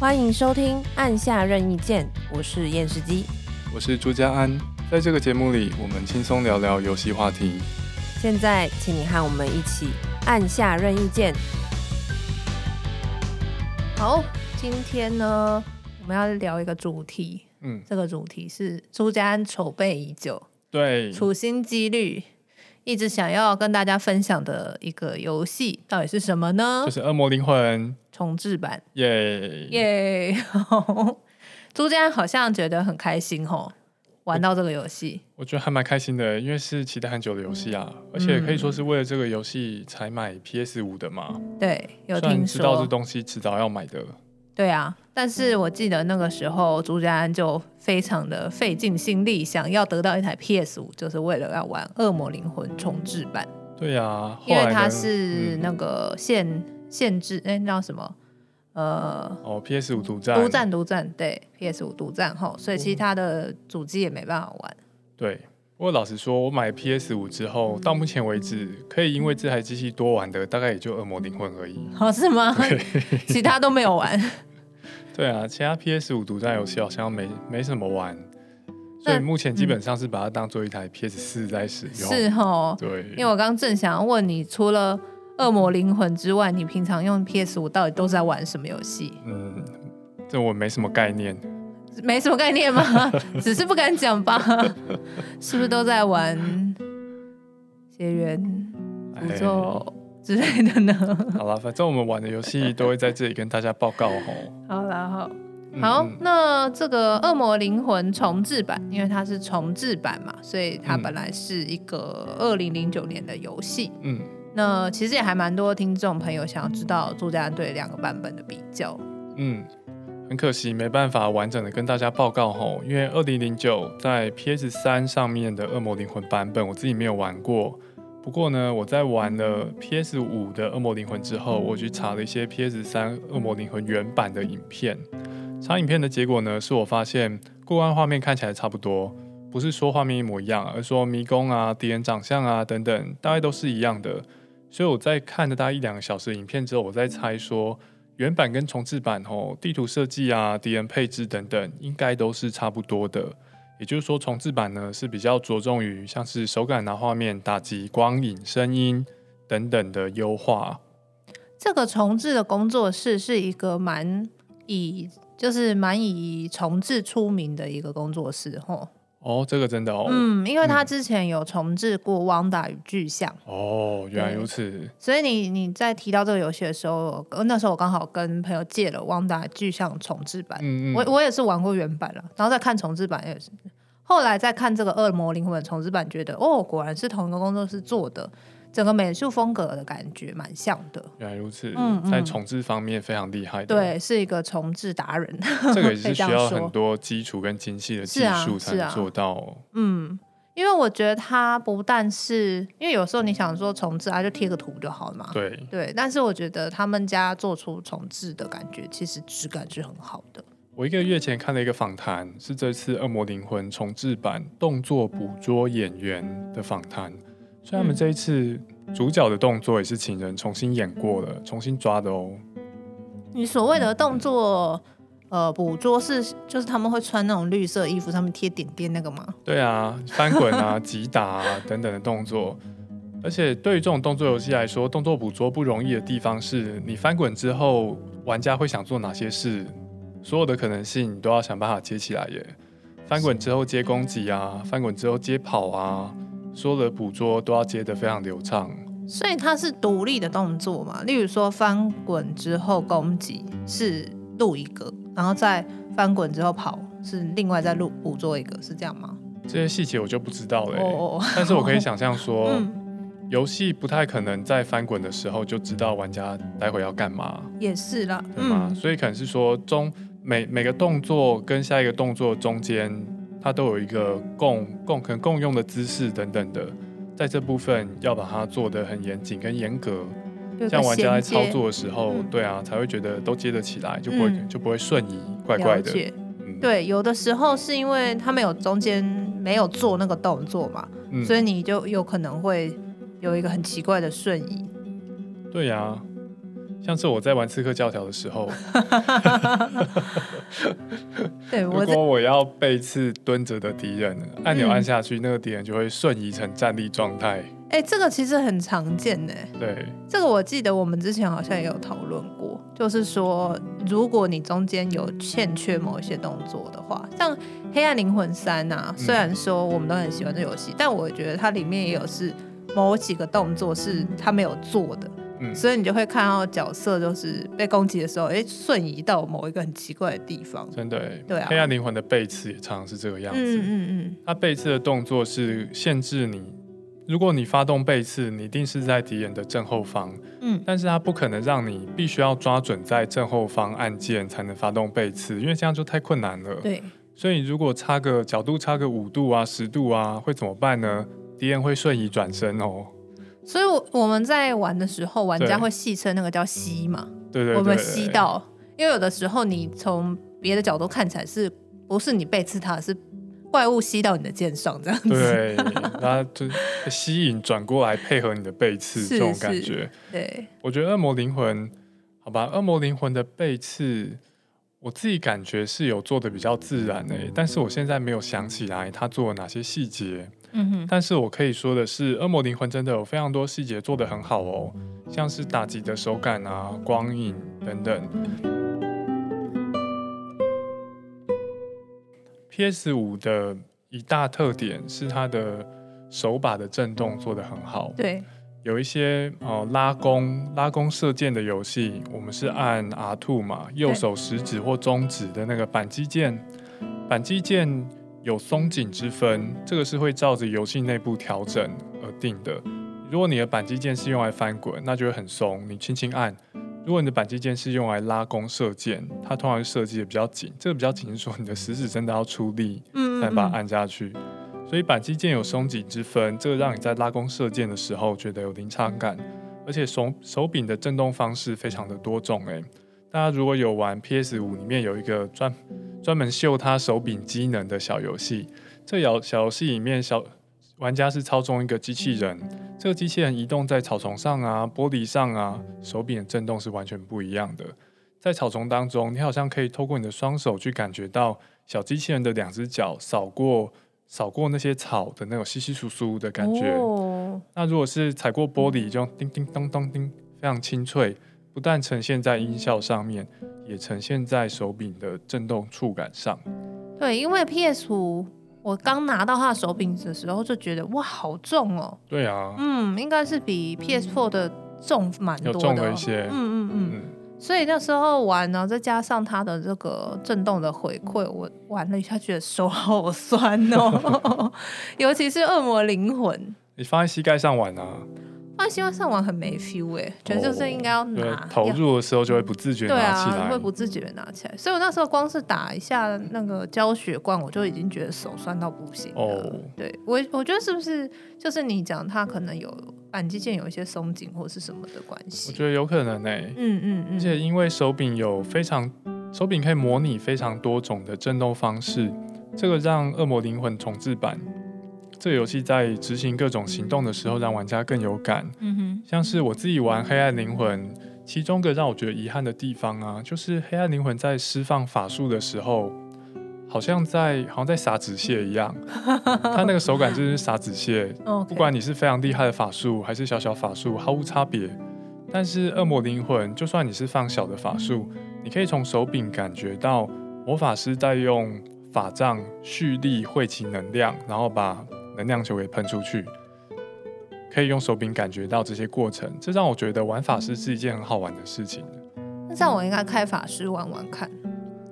欢迎收听《按下任意键》，我是验视机，我是朱家安。在这个节目里，我们轻松聊聊游戏话题。现在，请你和我们一起按下任意键。好，今天呢，我们要聊一个主题。嗯，这个主题是朱家安筹备已久，对，处心积虑。一直想要跟大家分享的一个游戏到底是什么呢？就是《恶魔灵魂》重置版，耶 耶！朱家好像觉得很开心哦，玩到这个游戏，我觉得还蛮开心的，因为是期待很久的游戏啊，而且可以说是为了这个游戏才买 PS 五的嘛。对，有听说知道这东西迟早要买的。对啊，但是我记得那个时候朱家安就非常的费尽心力，想要得到一台 PS 五，就是为了要玩《恶魔灵魂》重置版。对啊，因为它是那个限、嗯、限制，哎，那叫什么？呃，哦，PS 五独占，独占，独占，对，PS 五独占后，所以其他的主机也没办法玩。对，不过老实说，我买 PS 五之后，到目前为止，可以因为这台机器多玩的，大概也就《恶魔灵魂》而已。哦，是吗？其他都没有玩。对啊，其他 PS 五独占游戏好像没没什么玩，所以目前基本上是把它当做一台 PS 四在使用。是哦，对，因为我刚刚正想要问你，除了《恶魔灵魂》之外，你平常用 PS 五到底都在玩什么游戏？嗯，这我没什么概念。没什么概念吗？只是不敢讲吧？是不是都在玩 血缘诅咒？之类的呢？好了，反正我们玩的游戏都会在这里跟大家报告哦。好了，好，好，嗯、那这个《恶魔灵魂》重置版，因为它是重置版嘛，所以它本来是一个二零零九年的游戏。嗯，那其实也还蛮多听众朋友想要知道作家安对两个版本的比较。嗯，很可惜没办法完整的跟大家报告吼，因为二零零九在 PS 三上面的《恶魔灵魂》版本，我自己没有玩过。不过呢，我在玩了 PS 五的《恶魔灵魂》之后，我去查了一些 PS 三《恶魔灵魂》原版的影片。查影片的结果呢，是我发现过关画面看起来差不多，不是说画面一模一样，而说迷宫啊、敌人长相啊等等，大概都是一样的。所以我在看了大概一两个小时影片之后，我在猜说原版跟重置版哦，地图设计啊、敌人配置等等，应该都是差不多的。也就是说，重置版呢是比较着重于像是手感啊、画面、打击、光影、声音等等的优化。这个重置的工作室是一个蛮以就是蛮以重置出名的一个工作室，吼。哦，这个真的哦，嗯，因为他之前有重置过《汪达与巨像》哦，原来如此。所以你你在提到这个游戏的时候，那时候我刚好跟朋友借了《汪达巨像》重置版，嗯嗯，我我也是玩过原版了，然后再看重置版也是，后来再看这个《恶魔灵魂》重置版，觉得哦，果然是同一个工作室做的。整个美术风格的感觉蛮像的，原来如此。嗯，在重置方面非常厉害的，对，是一个重置达人。这个也是需要很多基础跟精细的技术才能做到。啊啊。嗯，因为我觉得它不但是，因为有时候你想说重置啊，就贴个图就好了嘛。对对，但是我觉得他们家做出重置的感觉，其实质感是很好的。我一个月前看了一个访谈，是这次《恶魔灵魂》重置版动作捕捉演员的访谈。所以他们这一次主角的动作也是请人重新演过了，重新抓的哦。你所谓的动作，呃，捕捉是就是他们会穿那种绿色衣服，上面贴点点那个吗？对啊，翻滚啊、击打啊等等的动作。而且对于这种动作游戏来说，动作捕捉不容易的地方是你翻滚之后，玩家会想做哪些事，所有的可能性你都要想办法接起来耶。翻滚之后接攻击啊，翻滚之后接跑啊。所有的捕捉都要接得非常流畅，所以它是独立的动作嘛？例如说翻滚之后攻击是录一个，然后再翻滚之后跑是另外再录捕捉一个，是这样吗？这些细节我就不知道了。哦，但是我可以想象说，游戏不太可能在翻滚的时候就知道玩家待会要干嘛。也是啦，对吗？嗯，所以可能是说中每每个动作跟下一个动作中间。它都有一个共共可能共用的姿势等等的，在这部分要把它做得很严谨跟严格，这样玩家在操作的时候，嗯、对啊，才会觉得都接得起来，就不会、嗯、就不会瞬移怪怪的。嗯、对，有的时候是因为他们有中间没有做那个动作嘛，嗯、所以你就有可能会有一个很奇怪的瞬移。对呀、啊，像是我在玩刺客教条的时候，对，如果我要背刺蹲着的敌人，按钮按下去，嗯、那个敌人就会瞬移成站立状态。哎、欸，这个其实很常见呢。对，这个我记得我们之前好像也有讨论过，就是说，如果你中间有欠缺某一些动作的话，像《黑暗灵魂三》啊，虽然说我们都很喜欢这游戏，嗯、但我觉得它里面也有是某几个动作是他没有做的。嗯、所以你就会看到角色就是被攻击的时候，哎、欸，瞬移到某一个很奇怪的地方。真的、欸，对啊。黑暗灵魂的背刺也常常是这个样子。嗯嗯嗯。它背刺的动作是限制你，如果你发动背刺，你一定是在敌人的正后方。嗯。但是它不可能让你必须要抓准在正后方按键才能发动背刺，因为这样就太困难了。对。所以如果差个角度差个五度啊、十度啊，会怎么办呢？敌人会瞬移转身哦。所以我我们在玩的时候，玩家会戏称那个叫吸嘛？对对，对，对，我们吸到，因为有的时候你从别的角度看起来是不是你背刺他，是怪物吸到你的剑上这样子。对，它就吸引转过来配合你的背刺 这种感觉。对，我觉得恶魔灵魂，好吧，恶魔灵魂的背刺，我自己感觉是有做的比较自然的，但是我现在没有想起来他做了哪些细节。嗯哼，但是我可以说的是，《恶魔灵魂》真的有非常多细节做得很好哦，像是打击的手感啊、光影等等。PS 五的一大特点是它的手把的震动做得很好。对，有一些哦、呃、拉弓、拉弓射箭的游戏，我们是按 R two 嘛，右手食指或中指的那个扳机键，扳机键。有松紧之分，这个是会照着游戏内部调整而定的。如果你的扳机键是用来翻滚，那就会很松，你轻轻按；如果你的扳机键是用来拉弓射箭，它通常设计的比较紧。这个比较紧是说你的食指真的要出力才把它按下去。嗯嗯嗯。所以扳机键有松紧之分，这个让你在拉弓射箭的时候觉得有临场感，而且手手柄的震动方式非常的多种。诶，大家如果有玩 PS 五，里面有一个专。专门秀他手柄机能的小游戏，这小小游戏里面，小玩家是操纵一个机器人，这个机器人移动在草丛上啊、玻璃上啊，手柄的震动是完全不一样的。在草丛当中，你好像可以透过你的双手去感觉到小机器人的两只脚扫过扫过那些草的那种稀稀疏疏的感觉。哦。那如果是踩过玻璃，就叮叮当当叮，非常清脆，不但呈现在音效上面。也呈现在手柄的震动触感上。对，因为 PS 五，我刚拿到它的手柄的时候就觉得哇，好重哦。对啊，嗯，应该是比 PS Four 的重蛮多的，重了一些。嗯嗯嗯。嗯，所以那时候玩呢，再加上它的这个震动的回馈，我玩了一下，觉得手好酸哦。尤其是恶魔灵魂，你放在膝盖上玩啊。他希望上网很没 feel 哎、欸，觉得就是应该要拿投入的时候就会不自觉拿起来，对啊，会不自觉拿起来。所以我那时候光是打一下那个胶血罐，我就已经觉得手酸到不行了。哦，对我我觉得是不是就是你讲它可能有扳机键有一些松紧或是什么的关系？我觉得有可能哎、欸，嗯嗯嗯，而且因为手柄有非常手柄可以模拟非常多种的震动方式，这个让《恶魔灵魂》重置版。这个游戏在执行各种行动的时候，让玩家更有感。嗯哼，像是我自己玩《黑暗灵魂》，其中一个让我觉得遗憾的地方啊，就是《黑暗灵魂》在释放法术的时候，好像在好像在撒纸屑一样。它那个手感就是撒纸屑。不管你是非常厉害的法术，还是小小法术，毫无差别。但是《恶魔灵魂》，就算你是放小的法术，你可以从手柄感觉到魔法师在用法杖蓄力汇集能量，然后把。能量球给喷出去，可以用手柄感觉到这些过程，这让我觉得玩法师是一件很好玩的事情。那这样我应该开法师玩玩看。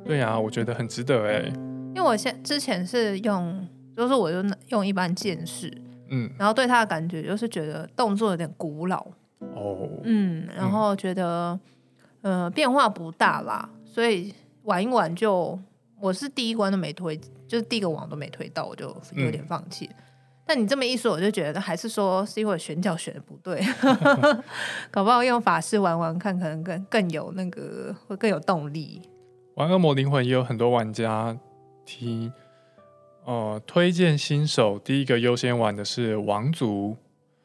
对呀、啊，我觉得很值得哎。因为我现之前是用，就是我就用一般剑士，嗯，然后对他的感觉就是觉得动作有点古老哦，嗯，然后觉得、嗯、呃变化不大啦，所以玩一玩就我是第一关都没推，就是第一个网都没推到，我就有点放弃。嗯但你这么一说，我就觉得还是说是因为选角选的不对，搞不好用法师玩玩看，可能更更有那个会更有动力。玩恶魔灵魂也有很多玩家提，呃，推荐新手第一个优先玩的是王族。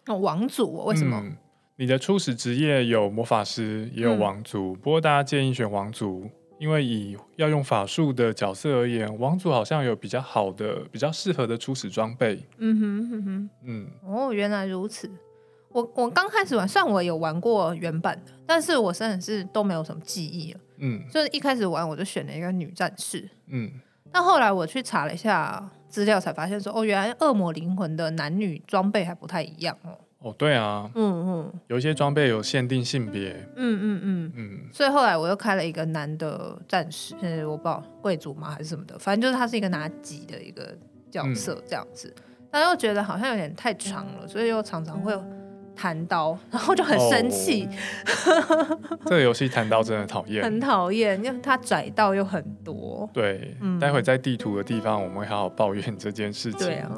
哦，王族为什么？嗯，你的初始职业有魔法师，也有王族，嗯、不过大家建议选王族，因为以要用法术的角色而言，王族好像有比较好的、比较适合的初始装备。嗯哼哼哼，嗯，哦，原来如此。我我刚开始玩，虽然我有玩过原版的，但是我真的是都没有什么记忆了。嗯，就是一开始玩我就选了一个女战士。嗯，但后来我去查了一下资料，才发现说，哦，原来恶魔灵魂的男女装备还不太一样哦。哦，对啊，嗯嗯，有一些装备有限定性别。嗯嗯嗯嗯，所以后来我又开了一个男的战士，嗯，我不知道贵族吗还是什么的，反正就是他是一个拿戟的一个角色这样子，嗯、但又觉得好像有点太长了，所以又常常会。弹刀，然后就很生气。Oh, 这个游戏弹刀真的讨厌，很讨厌，因为它窄道又很多。对，嗯、待会在地图的地方，我们会好好抱怨这件事情。对啊，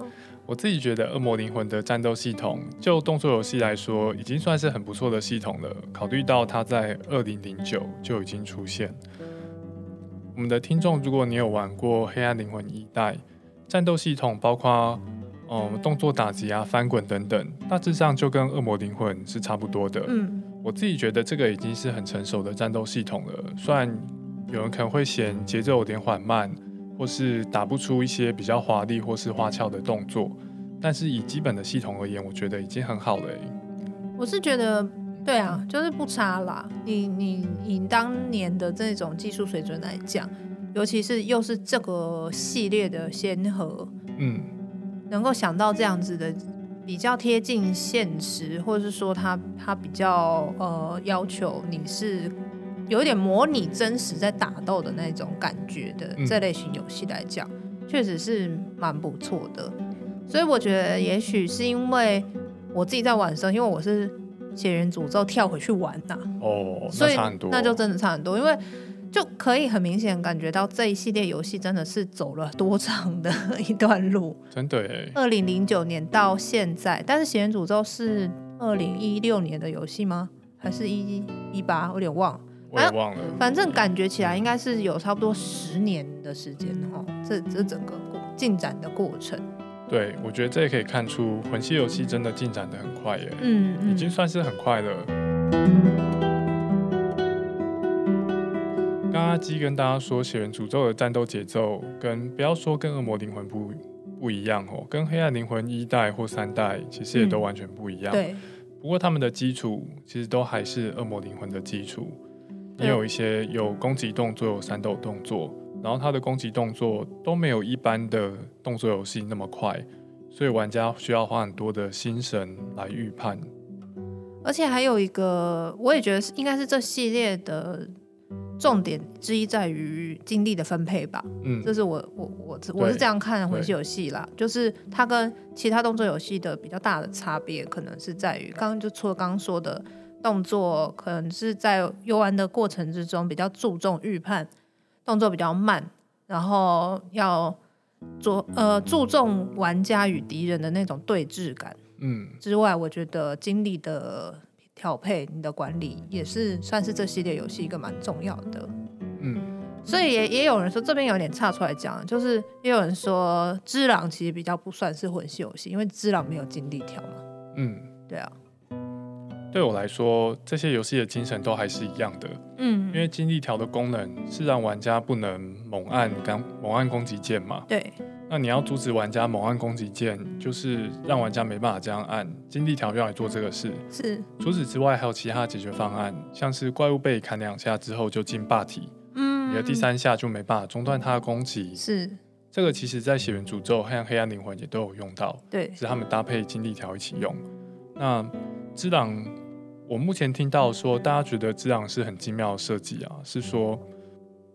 我自己觉得《恶魔灵魂》的战斗系统，就动作游戏来说，已经算是很不错的系统了。考虑到它在二零零九就已经出现，我们的听众，如果你有玩过《黑暗灵魂》一代，战斗系统包括。哦、嗯，动作打击啊，翻滚等等，大致上就跟《恶魔灵魂》是差不多的。嗯，我自己觉得这个已经是很成熟的战斗系统了。虽然有人可能会嫌节奏有点缓慢，或是打不出一些比较华丽或是花俏的动作，但是以基本的系统而言，我觉得已经很好了。我是觉得，对啊，就是不差啦。你你以当年的这种技术水准来讲，尤其是又是这个系列的先河，嗯。能够想到这样子的比较贴近现实，或者是说他他比较呃要求你是有一点模拟真实在打斗的那种感觉的这类型游戏来讲，确实是蛮不错的。所以我觉得也许是因为我自己在玩的时候，因为我是血源诅咒跳回去玩呐，哦，所以那就真的差很多，因为。就可以很明显感觉到这一系列游戏真的是走了多长的一段路，真的耶。二零零九年到现在，但是《血源诅咒》是二零一六年的游戏吗？还是一一八？我有点忘了，我也忘了。反正感觉起来应该是有差不多十年的时间哈。这这整个过进展的过程，对，我觉得这也可以看出魂系游戏真的进展的很快耶。嗯，嗯，已经算是很快了。刚刚基跟大家说，《血源诅咒》的战斗节奏跟不要说跟《恶魔灵魂》不不一样哦，跟《黑暗灵魂》一代或三代其实也都完全不一样。嗯、对。不过他们的基础其实都还是《恶魔灵魂》的基础，也有一些有攻击动作、有闪抖动作，然后它的攻击动作都没有一般的动作游戏那么快，所以玩家需要花很多的心神来预判。而且还有一个，我也觉得是应该是这系列的。重点之一在于精力的分配吧，嗯，这是我我我我是这样看魂系游戏啦，就是它跟其他动作游戏的比较大的差别，可能是在于刚刚就除了刚刚说的动作，可能是在游玩的过程之中比较注重预判，动作比较慢，然后要做呃注重玩家与敌人的那种对峙感，嗯，之外，我觉得精力的。调配你的管理也是算是这系列游戏一个蛮重要的，嗯，所以也也有人说这边有点岔出来讲，就是也有人说《只狼》其实比较不算是魂系游戏，因为《只狼》没有精力条嘛，嗯，对啊，对我来说这些游戏的精神都还是一样的，嗯，因为精力条的功能是让玩家不能猛按刚猛按攻击键嘛，对。那你要阻止玩家猛按攻击键，就是让玩家没办法这样按，精力条用来做这个事。是。除此之外，还有其他解决方案，像是怪物被砍两下之后就进霸体，嗯，你的第三下就没办法中断他的攻击。是。这个其实在血源诅咒和黑暗灵魂也都有用到，对，是他们搭配精力条一起用。那之狼，我目前听到说大家觉得只狼是很精妙的设计啊，是说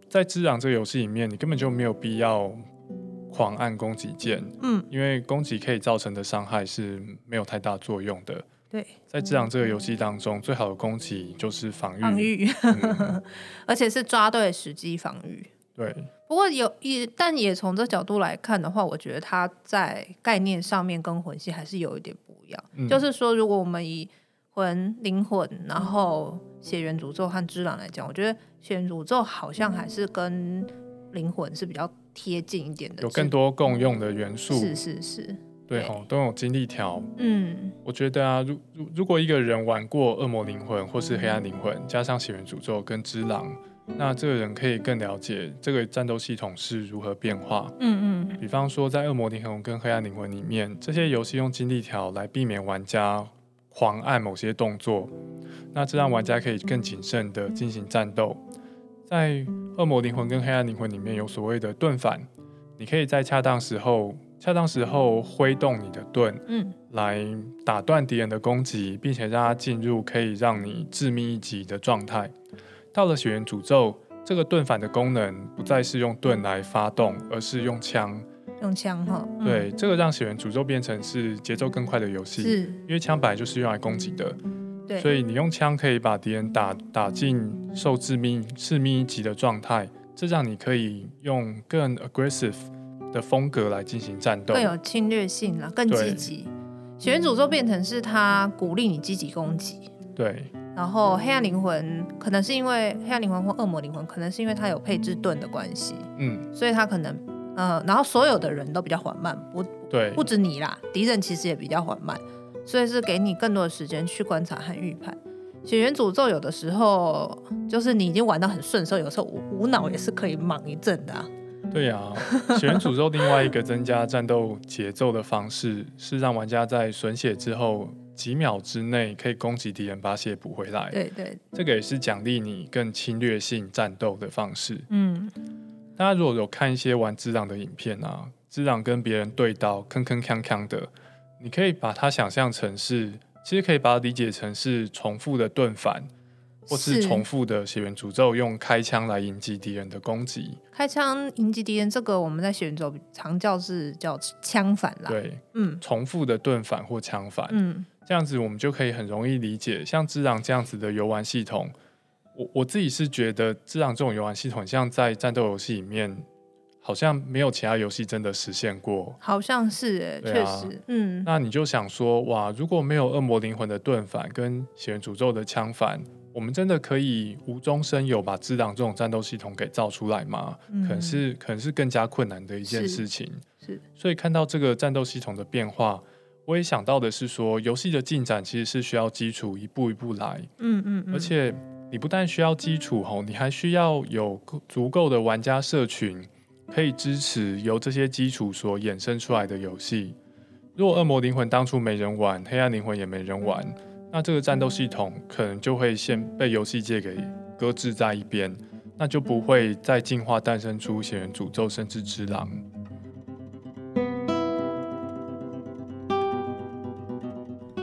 在只狼这个游戏里面，你根本就没有必要。狂按攻击键，嗯，因为攻击可以造成的伤害是没有太大作用的。对，在只狼这个游戏当中，最好的攻击就是防御，防御，嗯、而且是抓对时机防御。对，不过有也，但也从这角度来看的话，我觉得它在概念上面跟魂系还是有一点不一样。嗯、就是说，如果我们以魂、灵魂，然后血缘诅咒和之狼来讲，我觉得血缘诅咒好像还是跟灵魂是比较。贴近一点的，有更多共用的元素。是是是，对哦，都有精力条。嗯，我觉得啊，如如如果一个人玩过恶魔灵魂或是黑暗灵魂，加上血缘诅咒跟之狼，那这个人可以更了解这个战斗系统是如何变化。嗯嗯，比方说在恶魔灵魂跟黑暗灵魂里面，这些游戏用精力条来避免玩家狂按某些动作，那这让玩家可以更谨慎的进行战斗。在恶魔灵魂跟黑暗灵魂里面有所谓的盾反，你可以在恰当时候、恰当时候挥动你的盾，嗯，来打断敌人的攻击，并且让他进入可以让你致命一击的状态。到了血缘诅咒，这个盾反的功能不再是用盾来发动，而是用枪，用枪哈。嗯、对，这个让血缘诅咒变成是节奏更快的游戏，是，因为枪本来就是用来攻击的。对所以你用枪可以把敌人打打进受致命致命一击的状态，这让你可以用更 aggressive 的风格来进行战斗，更有侵略性了，更积极。血缘诅咒变成是他鼓励你积极攻击，对。然后黑暗灵魂可能是因为黑暗灵魂或恶魔灵魂，可能是因为它有配置盾的关系，嗯，所以他可能呃，然后所有的人都比较缓慢，不对，不止你啦，敌人其实也比较缓慢。所以是给你更多的时间去观察和预判。血源诅咒有的时候就是你已经玩到很顺的时候，有时候无无脑也是可以莽一阵的、啊。对呀、啊，血源诅咒另外一个增加战斗节奏的方式是让玩家在损血之后几秒之内可以攻击敌人，把血补回来。对对，这个也是奖励你更侵略性战斗的方式。嗯，大家如果有看一些玩只狼的影片啊，只狼跟别人对刀，铿铿锵锵的。你可以把它想象成是，其实可以把它理解成是重复的盾反，或是重复的血源诅咒，用开枪来迎击敌人的攻击。开枪迎击敌人，这个我们在血缘诅咒常叫是叫枪反啦。对，嗯，重复的盾反或枪反，嗯，这样子我们就可以很容易理解。像之狼这样子的游玩系统，我我自己是觉得只狼这种游玩系统，像在战斗游戏里面。好像没有其他游戏真的实现过，好像是哎，确啊、实，嗯。那你就想说，哇，如果没有恶魔灵魂的盾反跟血源诅咒的枪反，我们真的可以无中生有把只狼这种战斗系统给造出来吗？嗯、可能是，可能是更加困难的一件事情。是。是所以看到这个战斗系统的变化，我也想到的是说，游戏的进展其实是需要基础一步一步来。嗯嗯，嗯。而且你不但需要基础吼，你还需要有足够的玩家社群。可以支持由这些基础所衍生出来的游戏。如果恶魔灵魂当初没人玩，黑暗灵魂也没人玩，那这个战斗系统可能就会先被游戏界给搁置在一边，那就不会再进化诞生出血人诅咒甚至只狼。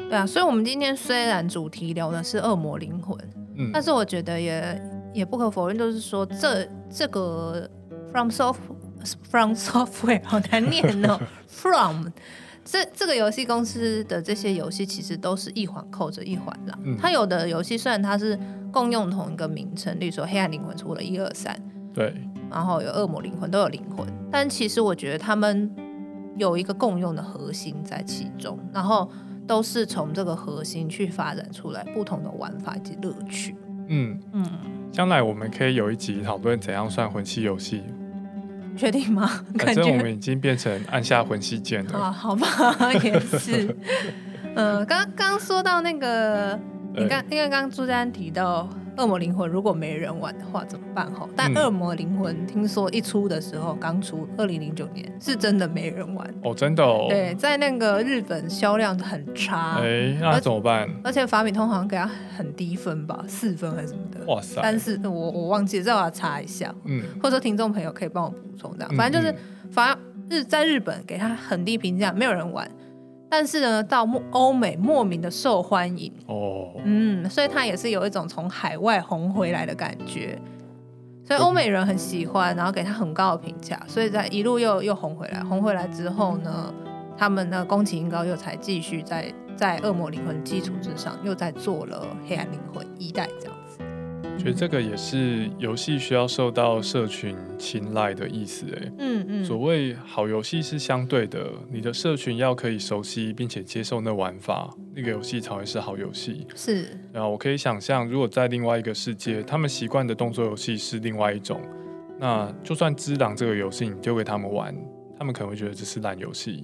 对啊，所以我们今天虽然主题聊的是恶魔灵魂，嗯，但是我觉得也也不可否认，就是说这这个 From Soft。From Software 好难念哦，From 这这个游戏公司的这些游戏其实都是一环扣着一环啦。嗯、它有的游戏虽然它是共用同一个名称，例如说《黑暗灵魂》出了一二三，对，然后有《恶魔灵魂》都有灵魂，但其实我觉得他们有一个共用的核心在其中，然后都是从这个核心去发展出来不同的玩法以及乐趣。嗯嗯，将来我们可以有一集讨论怎样算魂系游戏。确定吗？反正我们已经变成按下魂系键了。啊，好吧，也是。嗯、呃，刚刚说到那个，你刚因为刚刚朱丹提到。恶魔灵魂如果没人玩的话怎么办？哈，但恶魔灵魂听说一出的时候，刚出二零零九年，是真的没人玩哦，真的哦。对，在那个日本销量很差，哎，那怎么办？而且法米通好像给他很低分吧，四分还是什么的。哇塞！但是我我忘记了，这我要查一下。嗯，或者说听众朋友可以帮我补充这样，反正就是法日在日本给他很低评价，没有人玩。但是呢，到欧美莫名的受欢迎。哦，嗯，所以他也是有一种从海外红回来的感觉，所以欧美人很喜欢，然后给他很高的评价，所以在一路又又红回来，红回来之后呢，他们的宫崎英高又才继续在在恶魔灵魂基础之上，又在做了黑暗灵魂一代这样子。觉得这个也是游戏需要受到社群青睐的意思，哎，嗯嗯，所谓好游戏是相对的，你的社群要可以熟悉并且接受那玩法，那个游戏才会是好游戏。是，然后我可以想象，如果在另外一个世界，他们习惯的动作游戏是另外一种，那就算《只狼》这个游戏你丢给他们玩，他们可能会觉得这是烂游戏。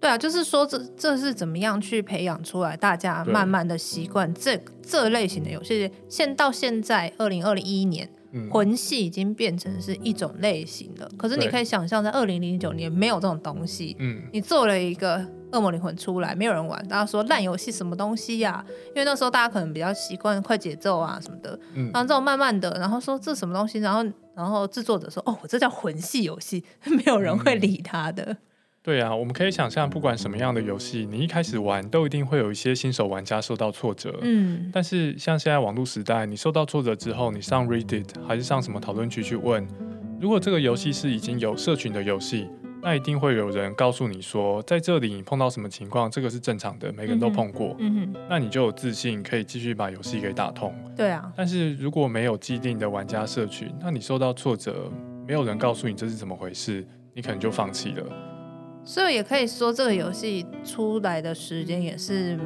对啊，就是说这这是怎么样去培养出来，大家慢慢的习惯这这类型的游戏。现到现在二零二一年，嗯、魂系已经变成是一种类型了。可是你可以想象，在二零零九年没有这种东西。嗯，你做了一个恶魔灵魂出来，没有人玩，大家说烂游戏什么东西呀、啊？因为那时候大家可能比较习惯快节奏啊什么的。嗯，然后这种慢慢的，然后说这什么东西，然后然后制作者说哦，我这叫魂系游戏，没有人会理他的。嗯对啊，我们可以想象，不管什么样的游戏，你一开始玩都一定会有一些新手玩家受到挫折。嗯，但是像现在网络时代，你受到挫折之后，你上 Reddit 还是上什么讨论区去问，如果这个游戏是已经有社群的游戏，那一定会有人告诉你说，在这里你碰到什么情况，这个是正常的，每个人都碰过。嗯哼，那你就有自信可以继续把游戏给打通。对啊，但是如果没有既定的玩家社群，那你受到挫折，没有人告诉你这是怎么回事，你可能就放弃了。所以也可以说，这个游戏出来的时间也是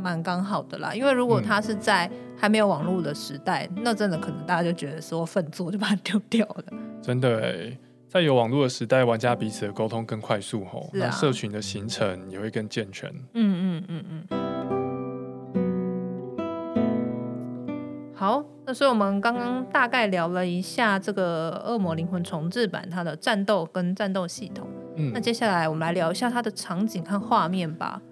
蛮刚好的啦。因为如果它是在还没有网络的时代，嗯、那真的可能大家就觉得说粪作就把它丢掉了。真的哎，在有网络的时代，玩家彼此的沟通更快速吼，啊、那社群的形成也会更健全。嗯嗯嗯嗯。好，那所以我们刚刚大概聊了一下这个《恶魔灵魂重置版》它的战斗跟战斗系统。嗯、那接下来我们来聊一下它的场景和画面吧，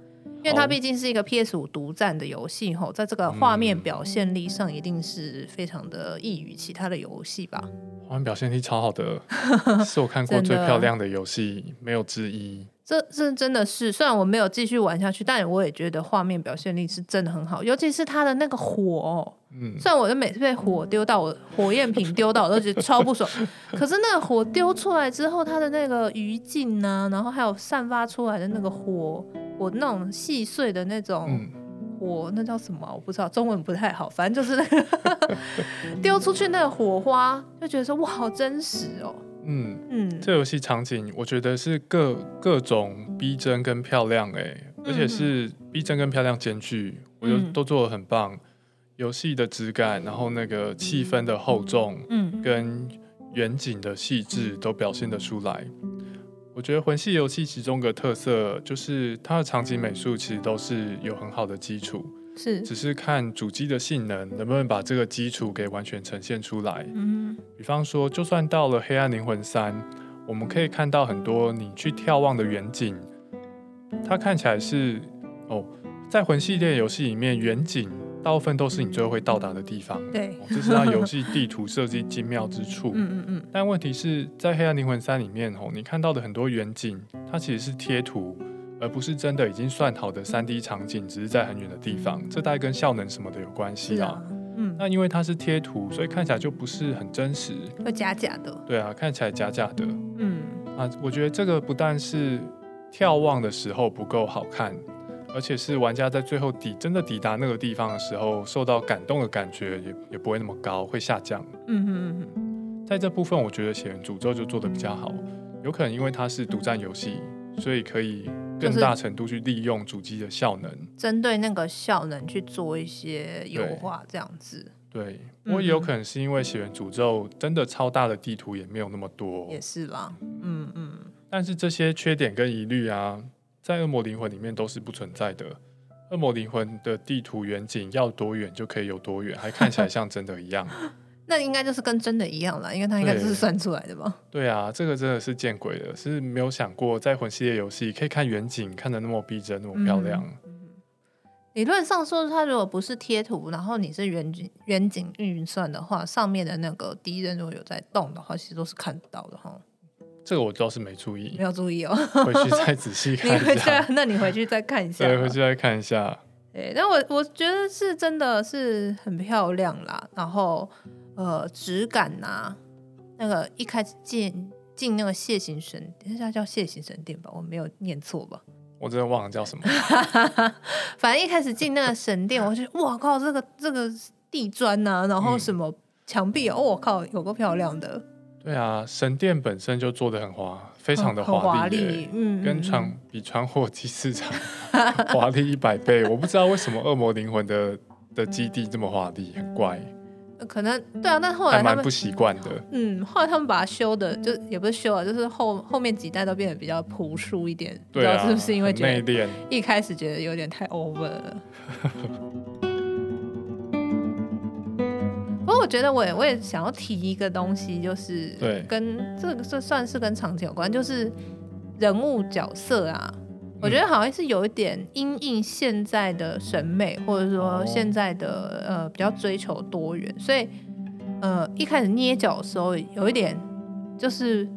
因为它毕竟是一个 PS 五独占的游戏吼，在这个画面表现力上一定是非常的异于其他的游戏吧。画面表现力超好的，是我看过最漂亮的游戏，没有之一。这这真的是，虽然我没有继续玩下去，但我也觉得画面表现力是真的很好，尤其是它的那个火。嗯，虽然我就每次被火丢到我火焰瓶丢到，我都觉得超不爽。可是那个火丢出来之后，它的那个余烬呢，然后还有散发出来的那个火，我那种细碎的那种火，那叫什么？我不知道，中文不太好。反正就是那个 丢出去那个火花，就觉得说哇，好真实哦。嗯嗯，这游戏场景我觉得是各各种逼真跟漂亮哎，而且是逼真跟漂亮兼具，我觉得都做的很棒。游戏的质感，然后那个气氛的厚重，嗯，跟远景的细致都表现得出来。我觉得魂系游戏其中一个特色就是它的场景美术其实都是有很好的基础，是，只是看主机的性能能不能把这个基础给完全呈现出来。嗯，比方说，就算到了《黑暗灵魂三》，我们可以看到很多你去眺望的远景，它看起来是哦，在魂系列游戏里面远景。大部分都是你最后会到达的地方，对，这是它游戏地图设计精妙之处。嗯 嗯嗯。但问题是在《黑暗灵魂三》里面哦，你看到的很多远景，它其实是贴图，而不是真的已经算好的三 D 场景，只是在很远的地方。这大概跟效能什么的有关系啊。嗯。那因为它是贴图，所以看起来就不是很真实，会假假的。对啊，看起来假假的。嗯。啊，我觉得这个不但是眺望的时候不够好看。而且是玩家在最后抵真的抵达那个地方的时候，受到感动的感觉也也不会那么高，会下降。嗯嗯嗯嗯，在这部分我觉得《血源诅咒》就做的比较好，有可能因为它是独占游戏，所以可以更大程度去利用主机的效能，针对那个效能去做一些优化，这样子。对，不过也有可能是因为《血源诅咒》真的超大的地图也没有那么多，也是啦。嗯嗯。但是这些缺点跟疑虑啊。在《恶魔灵魂》里面都是不存在的，《恶魔灵魂》的地图远景要多远就可以有多远，还看起来像真的一样。那应该就是跟真的一样了，因为它应该就是算出来的吧？对啊，这个真的是见鬼了，是没有想过在魂系列游戏可以看远景看的那么逼真，那么漂亮。嗯、理论上说，它如果不是贴图，然后你是远景远景运算的话，上面的那个敌人如果有在动的话，其实都是看得到的哈。这个我倒是没注意，没有注意哦，回去再仔细 看一下。你回去，那你回去再看一下。对，回去再看一下。对，那我我觉得是真的是很漂亮啦，然后呃质感呐、啊，那个一开始进进那个蟹形神，等下叫蟹形神殿吧，我没有念错吧？我真的忘了叫什么。反正一开始进那个神殿，我就哇靠，这个这个地砖呐、啊，然后什么墙壁，哦，我靠，有够漂亮的。对啊，神殿本身就做的很华，非常的华丽，嗯，跟传、嗯、比传火祭祀场 华丽一百倍。我不知道为什么恶魔灵魂的的基地这么华丽，很怪。可能对啊，但后来他们不习惯的。嗯，后来他们把它修的，就也不是修啊，就是后后面几代都变得比较朴素一点。对啊，不知道是不是因为觉得？一开始觉得有点太 over 了。不过我觉得我也我也想要提一个东西，就是对，跟这个这算是跟场景有关，就是人物角色啊。我觉得好像是有一点因应现在的审美，或者说现在的呃比较追求多元，所以呃一开始捏脚的时候有一点就是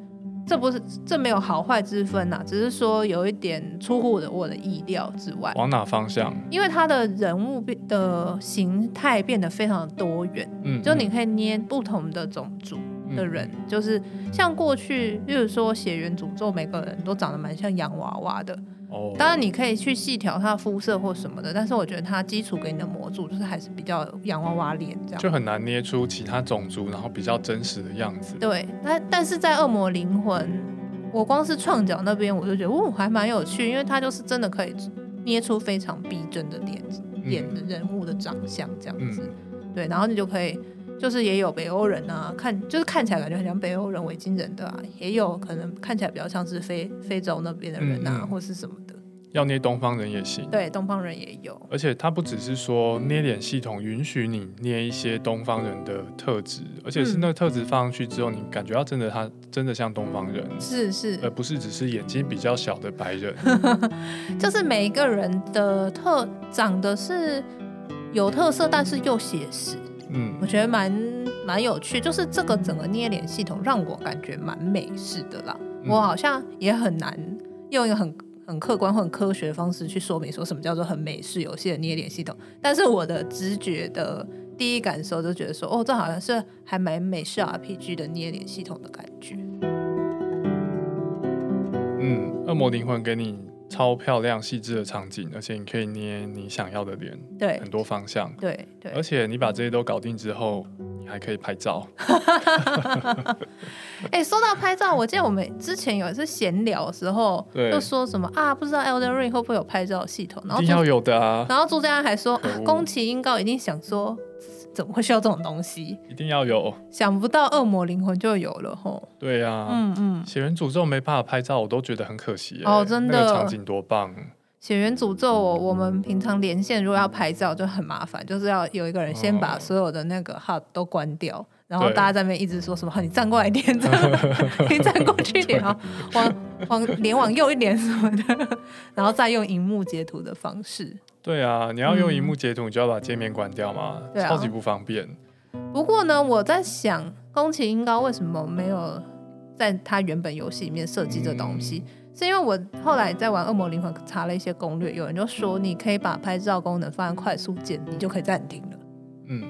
这不是这没有好坏之分呐，只是说有一点出乎我的我的意料之外。往哪方向？因为他的人物的形态变得非常的多元，嗯，就你可以捏不同的种族的人，嗯、就是像过去，比如说血缘诅咒，每个人都长得蛮像洋娃娃的。哦，当然你可以去细调它的肤色或什么的，但是我觉得它基础给你的模组就是还是比较洋娃娃脸这样，就很难捏出其他种族然后比较真实的样子。对，那但是在恶魔灵魂，我光是创角那边我就觉得，哦，还蛮有趣，因为它就是真的可以捏出非常逼真的脸脸的人物的长相这样子。嗯、对，然后你就可以。就是也有北欧人啊，看就是看起来感觉很像北欧人、维京人的啊，也有可能看起来比较像是非非洲那边的人啊，嗯、或是什么的。要捏东方人也行。对，东方人也有。而且它不只是说捏脸系统允许你捏一些东方人的特质，而且是那个特质放上去之后，你感觉到真的他真的像东方人，是是，而不是只是眼睛比较小的白人。就是每一个人的特长得是有特色，但是又写实。嗯，我觉得蛮蛮有趣，就是这个整个捏脸系统让我感觉蛮美式的啦。嗯、我好像也很难用一个很很客观或很科学的方式去说明说什么叫做很美式游戏的捏脸系统，但是我的直觉的第一感受就觉得说，哦，这好像是还蛮美式 RPG 的捏脸系统的感觉。嗯，恶魔灵魂给你。超漂亮、细致的场景，而且你可以捏你想要的脸，对，很多方向，对对。而且你把这些都搞定之后，你还可以拍照。哎、欸，说到拍照，我记得我们之前有一次闲聊的时候，对就说什么啊，不知道 Elden Ring 会不会有拍照系统？然后一定要有的啊。然后朱家安还说，宫崎英高一定想说。怎么会需要这种东西？一定要有，想不到恶魔灵魂就有了吼。对呀、啊，嗯嗯，血缘诅咒没办法拍照，我都觉得很可惜哦，真的，那个场景多棒！血缘诅咒，我我们平常连线如果要拍照就很麻烦，就是要有一个人先把所有的那个 HUD 都关掉，哦、然后大家在那边一直说什么“ 你站过来一点，你站过去一点 啊，往往脸往右一点什么的”，然后再用荧幕截图的方式。对啊，你要用荧幕截图，你就要把界面关掉嘛，嗯、超级不方便。不过呢，我在想，宫崎英高为什么没有在他原本游戏里面设计这东西？嗯、是因为我后来在玩《恶魔灵魂》查了一些攻略，有人就说你可以把拍照功能放在快速键，你就可以暂停了。嗯，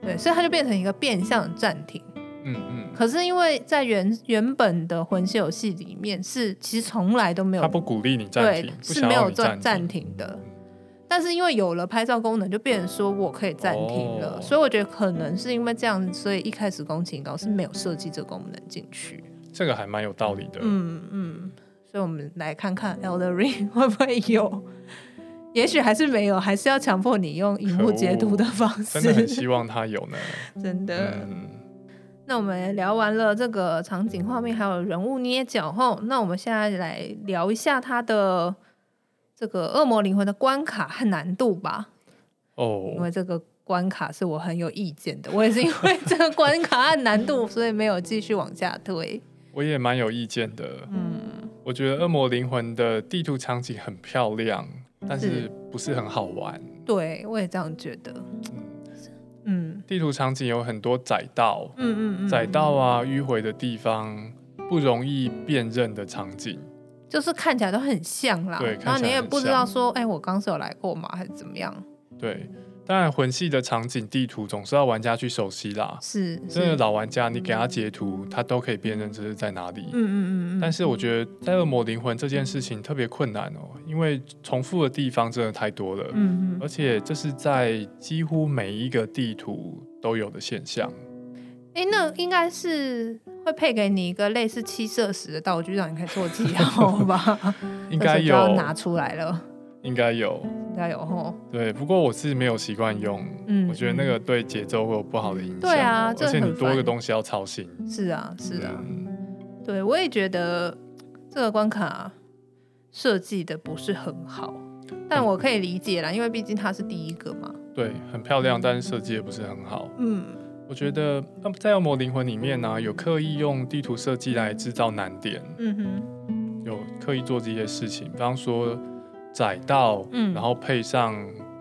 对，所以它就变成一个变相暂停。嗯嗯。嗯，可是因为在原原本的魂系游戏里面，是其实从来都没有，他不鼓励你暂停，是没有暂暂停的。但是因为有了拍照功能，就变成说我可以暂停了，哦、所以我觉得可能是因为这样，所以一开始宫崎英高是没有设计这个功能进去。这个还蛮有道理的。嗯嗯，所以我们来看看 Elder Ring 会不会有，也许还是没有，还是要强迫你用荧幕截图的方式。真的很希望它有呢。真的。嗯、那我们聊完了这个场景画面，还有人物捏角后，那我们现在来聊一下它的。这个恶魔灵魂的关卡和难度吧，哦，oh. 因为这个关卡是我很有意见的，我也是因为这个关卡和难度，所以没有继续往下推。我也蛮有意见的，嗯，我觉得恶魔灵魂的地图场景很漂亮，但是不是很好玩。对，我也这样觉得。嗯，地图场景有很多窄道，嗯嗯嗯，窄道啊，迂回的地方，不容易辨认的场景。就是看起来都很像啦，对，然后你也不知道说，哎、欸，我刚是有来过吗，还是怎么样？对，当然魂系的场景地图总是要玩家去熟悉啦。是，真的老玩家，你给他截图，他都可以辨认这是在哪里。嗯嗯嗯。但是我觉得在恶魔灵魂这件事情特别困难哦，因为重复的地方真的太多了。嗯嗯。而且这是在几乎每一个地图都有的现象。哎、欸，那应该是。会配给你一个类似七色石的道具，让你可以做记号吧？应该有拿出来了。应该有，应该有吼。对，不过我是没有习惯用，嗯，我觉得那个对节奏会有不好的影响。对啊，而且你多一个东西要操心。是啊，是啊，嗯、对，我也觉得这个关卡设计的不是很好，但我可以理解啦，因为毕竟它是第一个嘛。对，很漂亮，但是设计也不是很好。嗯，我觉得在《恶魔灵魂》里面呢、啊，有刻意用地图设计来制造难点。嗯哼，有刻意做这些事情，比方说。窄道，嗯，然后配上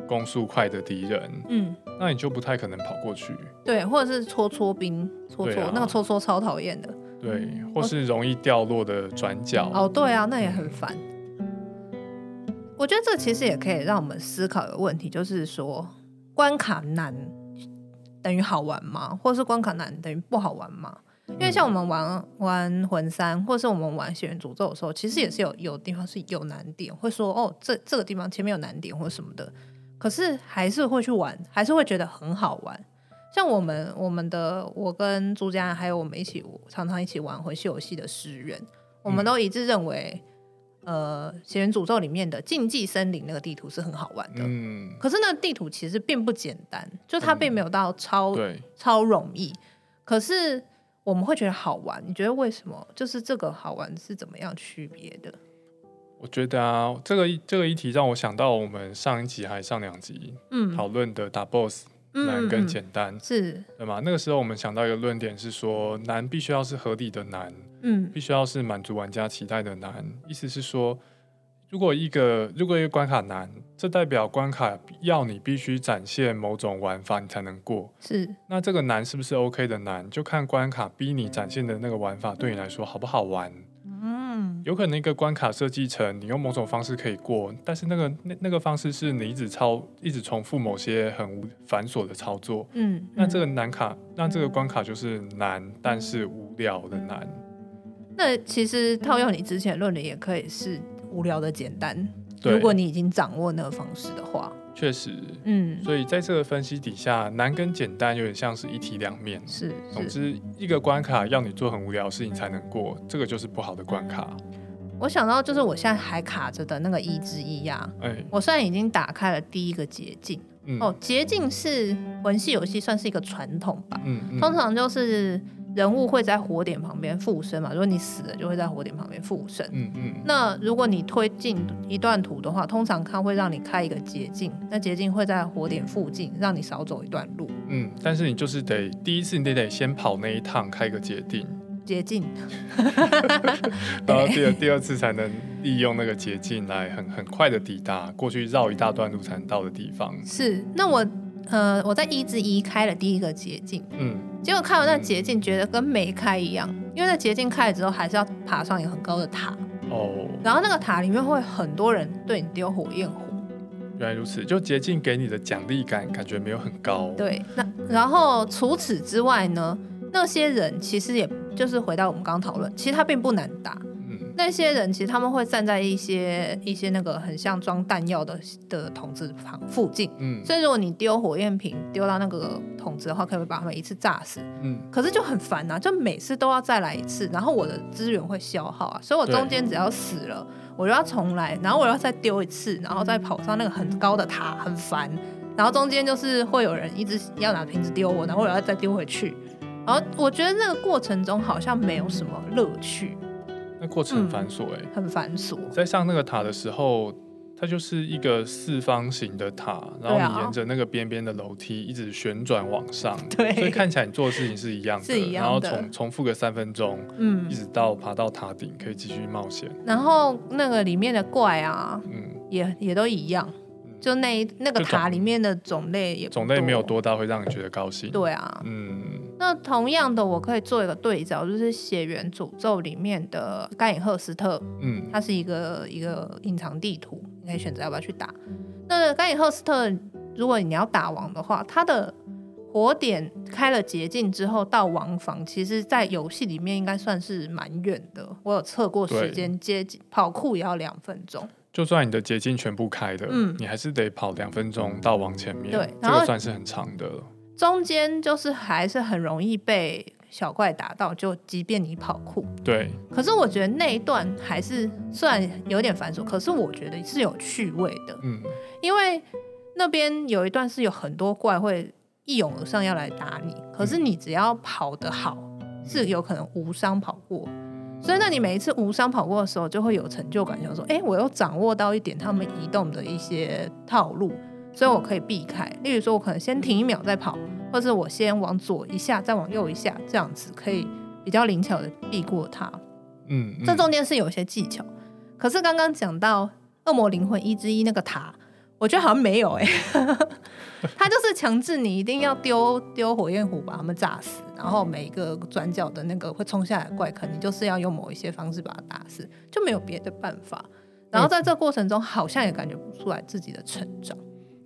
攻速快的敌人，嗯，那你就不太可能跑过去。对，或者是搓搓冰，搓搓、啊、那个搓搓超讨厌的。对，或是容易掉落的转角。哦，对啊，那也很烦。我觉得这其实也可以让我们思考一个问题，就是说关卡难等于好玩吗？或是关卡难等于不好玩吗？因为像我们玩玩魂三，或是我们玩血源诅咒的时候，其实也是有有地方是有难点，会说哦，这这个地方前面有难点或什么的，可是还是会去玩，还是会觉得很好玩。像我们我们的我跟朱家还有我们一起常常一起玩魂系游戏的诗人，我们都一致认为，呃，血源诅咒里面的禁忌森林那个地图是很好玩的。嗯，可是那个地图其实并不简单，就它并没有到超、嗯、超容易，可是。我们会觉得好玩，你觉得为什么？就是这个好玩是怎么样区别的？我觉得啊，这个这个议题让我想到我们上一集还上两集嗯讨论的打 BOSS 难跟简单、嗯、是对吗？那个时候我们想到一个论点是说难必须要是合理的难，嗯，必须要是满足玩家期待的难，意思是说。如果一个如果一个关卡难，这代表关卡要你必须展现某种玩法，你才能过。是，那这个难是不是 OK 的难，就看关卡逼你展现的那个玩法对你来说好不好玩。嗯，有可能一个关卡设计成你用某种方式可以过，但是那个那那个方式是你一直操一直重复某些很无繁琐的操作。嗯，那这个难卡，那这个关卡就是难，但是无聊的难。那其实套用你之前论的也可以是。无聊的简单，如果你已经掌握那个方式的话，确实，嗯，所以在这个分析底下，难跟简单有点像是一体两面。是，是，总之一个关卡要你做很无聊的事情才能过，这个就是不好的关卡。我想到就是我现在还卡着的那个一之一呀，哎，我虽然已经打开了第一个捷径，嗯、哦，捷径是文戏游戏算是一个传统吧，嗯，嗯，通常就是。人物会在火点旁边附身嘛？如果你死了，就会在火点旁边附身。嗯嗯。那如果你推进一段图的话，通常它会让你开一个捷径，那捷径会在火点附近，让你少走一段路。嗯，但是你就是得第一次你得得先跑那一趟，开个捷径。捷径。然后第二第二次才能利用那个捷径来很很快的抵达过去绕一大段路才能到的地方。是，那我。呃，我在一之一开了第一个捷径，嗯，结果看完那捷径，觉得跟没开一样，因为那捷径开了之后，还是要爬上一个很高的塔，哦，然后那个塔里面会很多人对你丢火焰火。原来如此，就捷径给你的奖励感感觉没有很高。对，那然后除此之外呢，那些人其实也就是回到我们刚刚讨论，其实他并不难打。那些人其实他们会站在一些一些那个很像装弹药的的桶子旁附近，嗯，所以如果你丢火焰瓶丢到那个桶子的话，可以把他们一次炸死，嗯，可是就很烦呐、啊，就每次都要再来一次，然后我的资源会消耗啊，所以我中间只要死了，我就要重来，然后我要再丢一次，然后再跑上那个很高的塔，很烦，然后中间就是会有人一直要拿瓶子丢我，然后我要再丢回去，然后我觉得那个过程中好像没有什么乐趣。那过程很繁琐哎、欸，很繁琐。在上那个塔的时候，它就是一个四方形的塔，然后你沿着那个边边的楼梯一直旋转往上，对，所以看起来你做的事情是一样的，是一样的。然后重重复个三分钟，嗯，一直到爬到塔顶可以继续冒险。然后那个里面的怪啊，嗯，也也都一样。就那那个塔里面的种类也种类没有多到会让你觉得高兴。对啊，嗯。那同样的，我可以做一个对照，就是《血缘诅咒》里面的盖隐赫斯特，嗯，它是一个一个隐藏地图，你可以选择要不要去打。那盖隐赫斯特，如果你要打王的话，它的火点开了捷径之后到王房，其实在游戏里面应该算是蛮远的。我有测过时间，接近跑酷也要两分钟。就算你的捷径全部开的，嗯，你还是得跑两分钟到往前面，对，这个算是很长的了。中间就是还是很容易被小怪打到，就即便你跑酷。对。可是我觉得那一段还是虽然有点繁琐，可是我觉得是有趣味的。嗯。因为那边有一段是有很多怪会一涌而上要来打你，可是你只要跑得好，是有可能无伤跑过。所以，那你每一次无伤跑过的时候，就会有成就感，想说：“哎、欸，我又掌握到一点他们移动的一些套路，所以我可以避开。例如说，我可能先停一秒再跑，或是我先往左一下，再往右一下，这样子可以比较灵巧的避过它。嗯”嗯，这中间是有一些技巧。可是刚刚讲到《恶魔灵魂一之一》那个塔，我觉得好像没有哎、欸。他就是强制你一定要丢丢火焰壶把他们炸死，然后每一个转角的那个会冲下来的怪坑，你就是要用某一些方式把它打死，就没有别的办法。然后在这过程中，好像也感觉不出来自己的成长。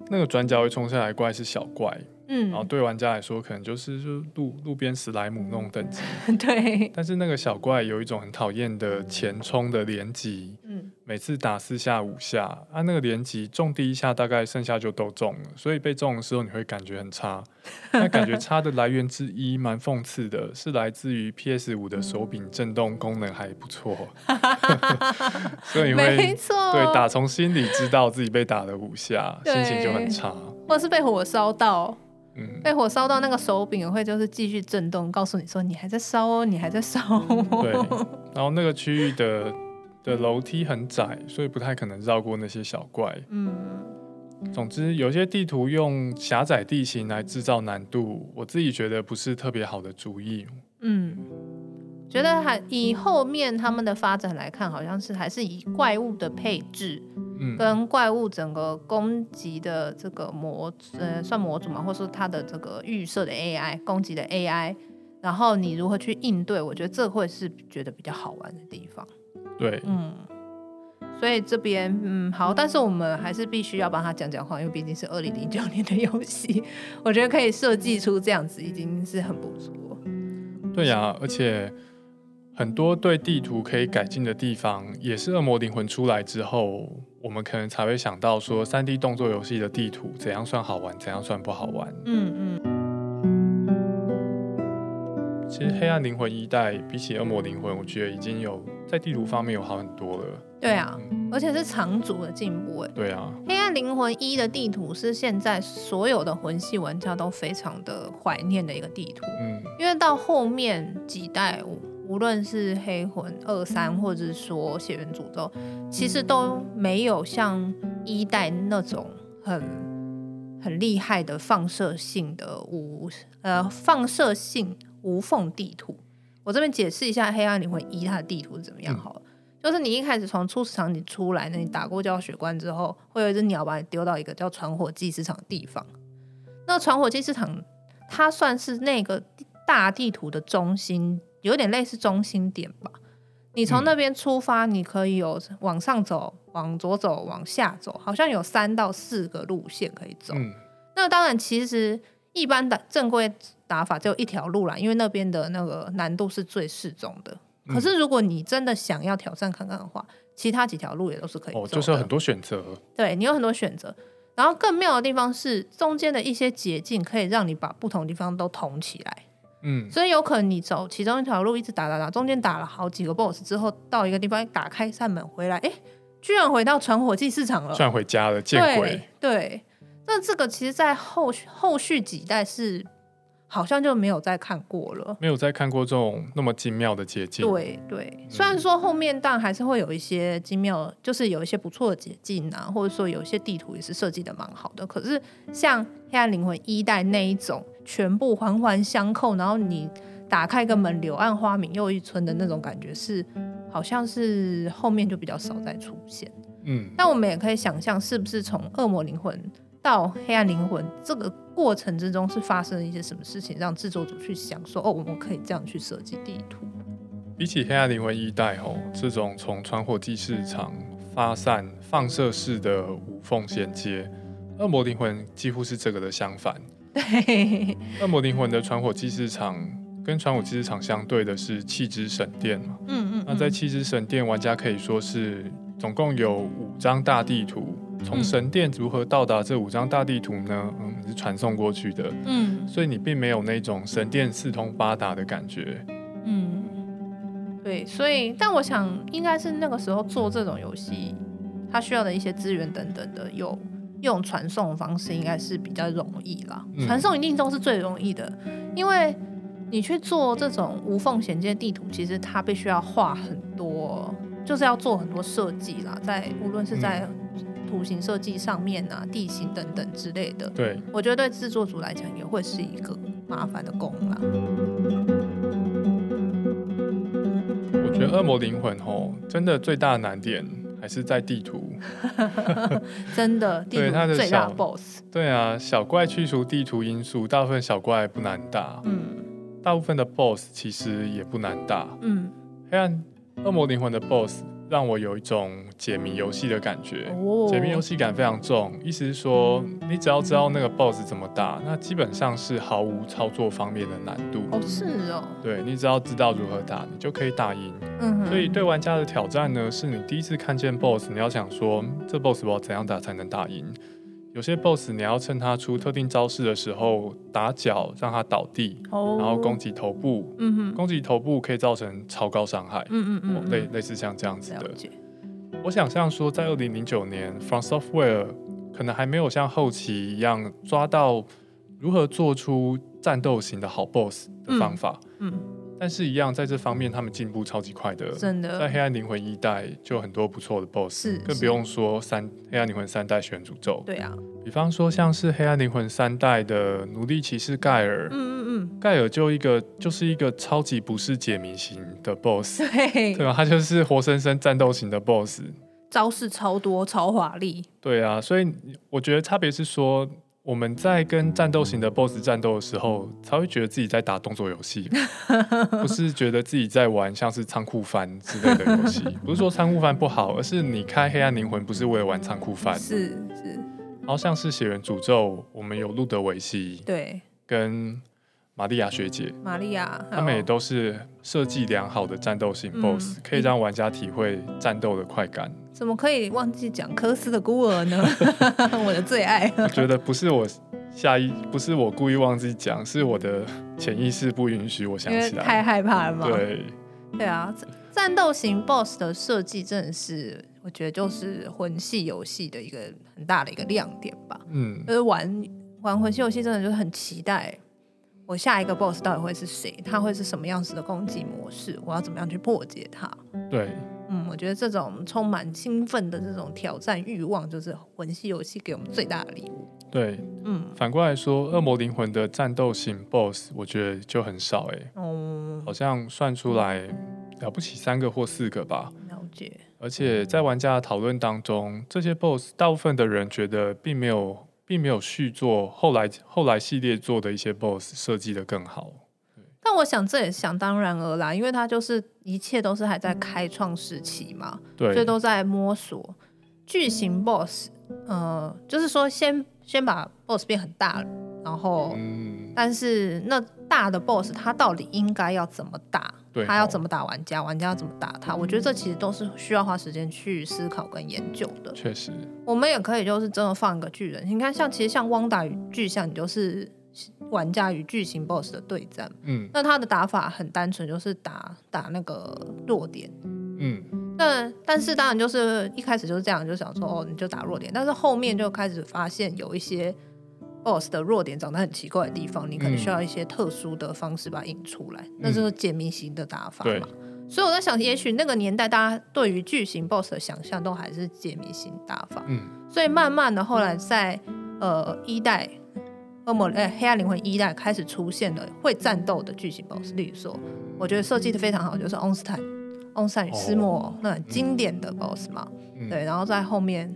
那个转角会冲下来怪是小怪。嗯，然后对玩家来说，可能就是就路路边史莱姆那种等级。对。但是那个小怪有一种很讨厌的前冲的连击，嗯，每次打四下五下，啊，那个连击中第一下，大概剩下就都中了，所以被中的时候你会感觉很差。那感觉差的来源之一，蛮讽刺的，是来自于 PS 五的手柄震动功能还不错，所以没错，对，打从心里知道自己被打了五下，心情就很差，或者是被火烧到。嗯、被火烧到那个手柄会就是继续震动，告诉你说你还在烧哦，你还在烧哦。对，然后那个区域的的楼梯很窄，所以不太可能绕过那些小怪。嗯，总之有些地图用狭窄地形来制造难度，我自己觉得不是特别好的主意。嗯。觉得还以后面他们的发展来看，好像是还是以怪物的配置，嗯，跟怪物整个攻击的这个模，呃，算模组嘛，或者说它的这个预设的 AI 攻击的 AI，然后你如何去应对，我觉得这会是觉得比较好玩的地方。对，嗯，所以这边嗯好，但是我们还是必须要帮他讲讲话，因为毕竟是二零零九年的游戏，我觉得可以设计出这样子已经是很不错。对呀、啊，而且。很多对地图可以改进的地方，也是《恶魔灵魂》出来之后，我们可能才会想到说三 D 动作游戏的地图怎样算好玩，怎样算不好玩。嗯嗯。其实《黑暗灵魂》一代比起《恶魔灵魂》，我觉得已经有在地图方面有好很多了。对啊，嗯、而且是长足的进步。哎，对啊，《黑暗灵魂一》的地图是现在所有的魂系玩家都非常的怀念的一个地图。嗯，因为到后面几代。无论是黑魂二三，或者是说血缘诅咒，其实都没有像一代那种很很厉害的放射性的无呃放射性无缝地图。我这边解释一下黑暗灵魂一它的地图是怎么样好了，嗯、就是你一开始从初始场你出来，那你打过教学关之后，会有一只鸟把你丢到一个叫传火祭市场的地方。那传火祭市场它算是那个大地图的中心。有点类似中心点吧，你从那边出发，你可以有往上走、往左走、往下走，好像有三到四个路线可以走。嗯、那当然，其实一般的正规打法只有一条路啦，因为那边的那个难度是最适中的。可是如果你真的想要挑战看看的话，其他几条路也都是可以走的。哦，就是有很多选择。对，你有很多选择。然后更妙的地方是，中间的一些捷径可以让你把不同地方都统起来。嗯，所以有可能你走其中一条路，一直打打打，中间打了好几个 BOSS 之后，到一个地方打开一扇门回来，哎、欸，居然回到传火器市场了，居然回家了，见鬼！对，那这个其实，在后续后续几代是好像就没有再看过了，没有再看过这种那么精妙的捷径。对对，嗯、虽然说后面当然还是会有一些精妙，就是有一些不错的捷径啊，或者说有一些地图也是设计的蛮好的，可是像黑暗灵魂一代那一种。全部环环相扣，然后你打开个门，柳暗花明又一村的那种感觉是，好像是后面就比较少再出现。嗯，但我们也可以想象，是不是从恶魔灵魂到黑暗灵魂这个过程之中，是发生了一些什么事情，让制作组去想说，哦，我们可以这样去设计地图。比起黑暗灵魂一代哦，这种从传火祭市场发散放射式的无缝衔接，恶魔灵魂几乎是这个的相反。对，恶魔灵魂的传火祭市场跟传火祭市场相对的是弃之神殿嘛。嗯嗯。那在弃之神殿，玩家可以说是总共有五张大地图，从神殿如何到达这五张大地图呢？嗯，是传送过去的。嗯，所以你并没有那种神殿四通八达的感觉。嗯，对，所以但我想应该是那个时候做这种游戏，它需要的一些资源等等的，有用传送的方式应该是比较容易啦。传送一定都是最容易的，因为你去做这种无缝衔接地图，其实它必须要画很多，就是要做很多设计啦，在无论是在图形设计上面啊、地形等等之类的。对，我觉得对制作组来讲也会是一个麻烦的工啦。我觉得《恶魔灵魂》吼，真的最大的难点还是在地图。真的，地图最大的 BOSS。对啊，小怪去除地图因素，大部分小怪不难打。嗯，大部分的 BOSS 其实也不难打。嗯，黑暗恶魔灵魂的 BOSS。让我有一种解谜游戏的感觉，解谜游戏感非常重。意思是说，你只要知道那个 BOSS 怎么打，那基本上是毫无操作方面的难度。哦，是哦。对，你只要知道如何打，你就可以打赢。嗯。所以对玩家的挑战呢，是你第一次看见 BOSS，你要想说，这 BOSS 我要怎样打才能打赢？有些 BOSS 你要趁他出特定招式的时候打脚让他倒地，oh. 然后攻击头部，嗯哼，攻击头部可以造成超高伤害，嗯嗯嗯，类类似像这样子的。我想象说，在二零零九年，From Software 可能还没有像后期一样抓到如何做出战斗型的好 BOSS 的方法，嗯。嗯但是，一样在这方面，他们进步超级快的。真的，在黑暗灵魂一代就有很多不错的 BOSS，是更不用说三黑暗灵魂三代血源诅咒。对啊，比方说像是黑暗灵魂三代的奴隶骑士盖尔，嗯嗯嗯，盖尔就一个就是一个超级不是解谜型的 BOSS，对对吧？他就是活生生战斗型的 BOSS，招式超多超华丽。对啊，所以我觉得差别是说。我们在跟战斗型的 BOSS 战斗的时候，才会觉得自己在打动作游戏，不是觉得自己在玩像是仓库翻之类的游戏。不是说仓库翻不好，而是你开黑暗灵魂不是为了玩仓库翻。是是。然后像是血缘诅咒，我们有路德维希，对，跟玛利亚学姐，玛利亚，他们也都是设计良好的战斗型 BOSS，嗯，可以让玩家体会战斗的快感。怎么可以忘记讲科斯的孤儿呢？我的最爱。我觉得不是我下意，不是我故意忘记讲，是我的潜意识不允许我想起来。太害怕了吗？对。对啊，战斗型 BOSS 的设计真的是，我觉得就是魂系游戏的一个很大的一个亮点吧。嗯。就是玩玩魂系游戏，真的就是很期待，我下一个 BOSS 到底会是谁？他会是什么样子的攻击模式？我要怎么样去破解它？对。嗯，我觉得这种充满兴奋的这种挑战欲望，就是魂系游戏给我们最大的礼物。对，嗯，反过来说，恶魔灵魂的战斗型 BOSS，我觉得就很少哎、欸，嗯，好像算出来了不起三个或四个吧。了解。而且在玩家的讨论当中，这些 BOSS 大部分的人觉得并没有，并没有续作后来后来系列做的一些 BOSS 设计的更好。但我想这也想当然而啦，因为它就是一切都是还在开创时期嘛，对，所以都在摸索巨型 boss，呃，就是说先先把 boss 变很大了，然后，嗯，但是那大的 boss 它到底应该要怎么打？对，它要怎么打玩家？玩家要怎么打他？我觉得这其实都是需要花时间去思考跟研究的。确实，我们也可以就是真的放一个巨人，你看像其实像汪达与巨像，你就是。玩家与巨型 BOSS 的对战，嗯，那他的打法很单纯，就是打打那个弱点，嗯，那但是当然就是一开始就是这样，就想说哦，你就打弱点，但是后面就开始发现有一些 BOSS 的弱点长得很奇怪的地方，你可能需要一些特殊的方式把它引出来，嗯、那就是解谜型的打法嘛。对。所以我在想，也许那个年代大家对于巨型 BOSS 的想象都还是解谜型打法，嗯，所以慢慢的后来在呃一代。恶魔诶，黑暗灵魂一代开始出现了会战斗的巨型 BOSS，例如说，我觉得设计的非常好，就是翁斯坦、翁斯坦与斯莫、哦、那很经典的 BOSS 嘛，嗯、对，然后在后面，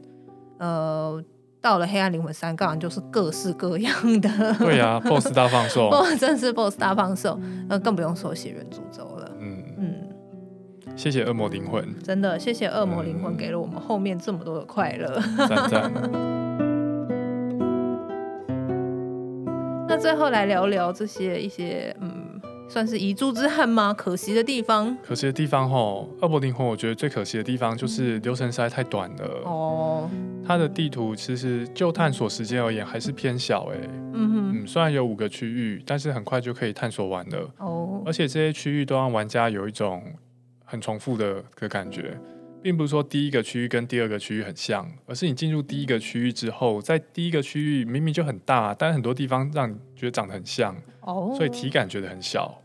呃，到了黑暗灵魂三，当然就是各式各样的，对呀、啊、，BOSS 大放送，真是 BOSS 大放送，那更不用说血缘诅咒了，嗯。嗯，谢谢恶魔灵魂，真的谢谢恶魔灵魂给了我们后面这么多的快乐，赞赞。那最后来聊聊这些一些嗯，算是遗珠之憾吗？可惜的地方，可惜的地方吼，恶魔灵魂，我觉得最可惜的地方就是流程实在太短了。哦。它的地图其实就探索时间而言还是偏小哎、欸。嗯哼，嗯，虽然有五个区域，但是很快就可以探索完了。哦，而且这些区域都让玩家有一种很重复的的感觉。并不是说第一个区域跟第二个区域很像，而是你进入第一个区域之后，在第一个区域明明就很大，但很多地方让你觉得长得很像，哦，所以体感觉得很小。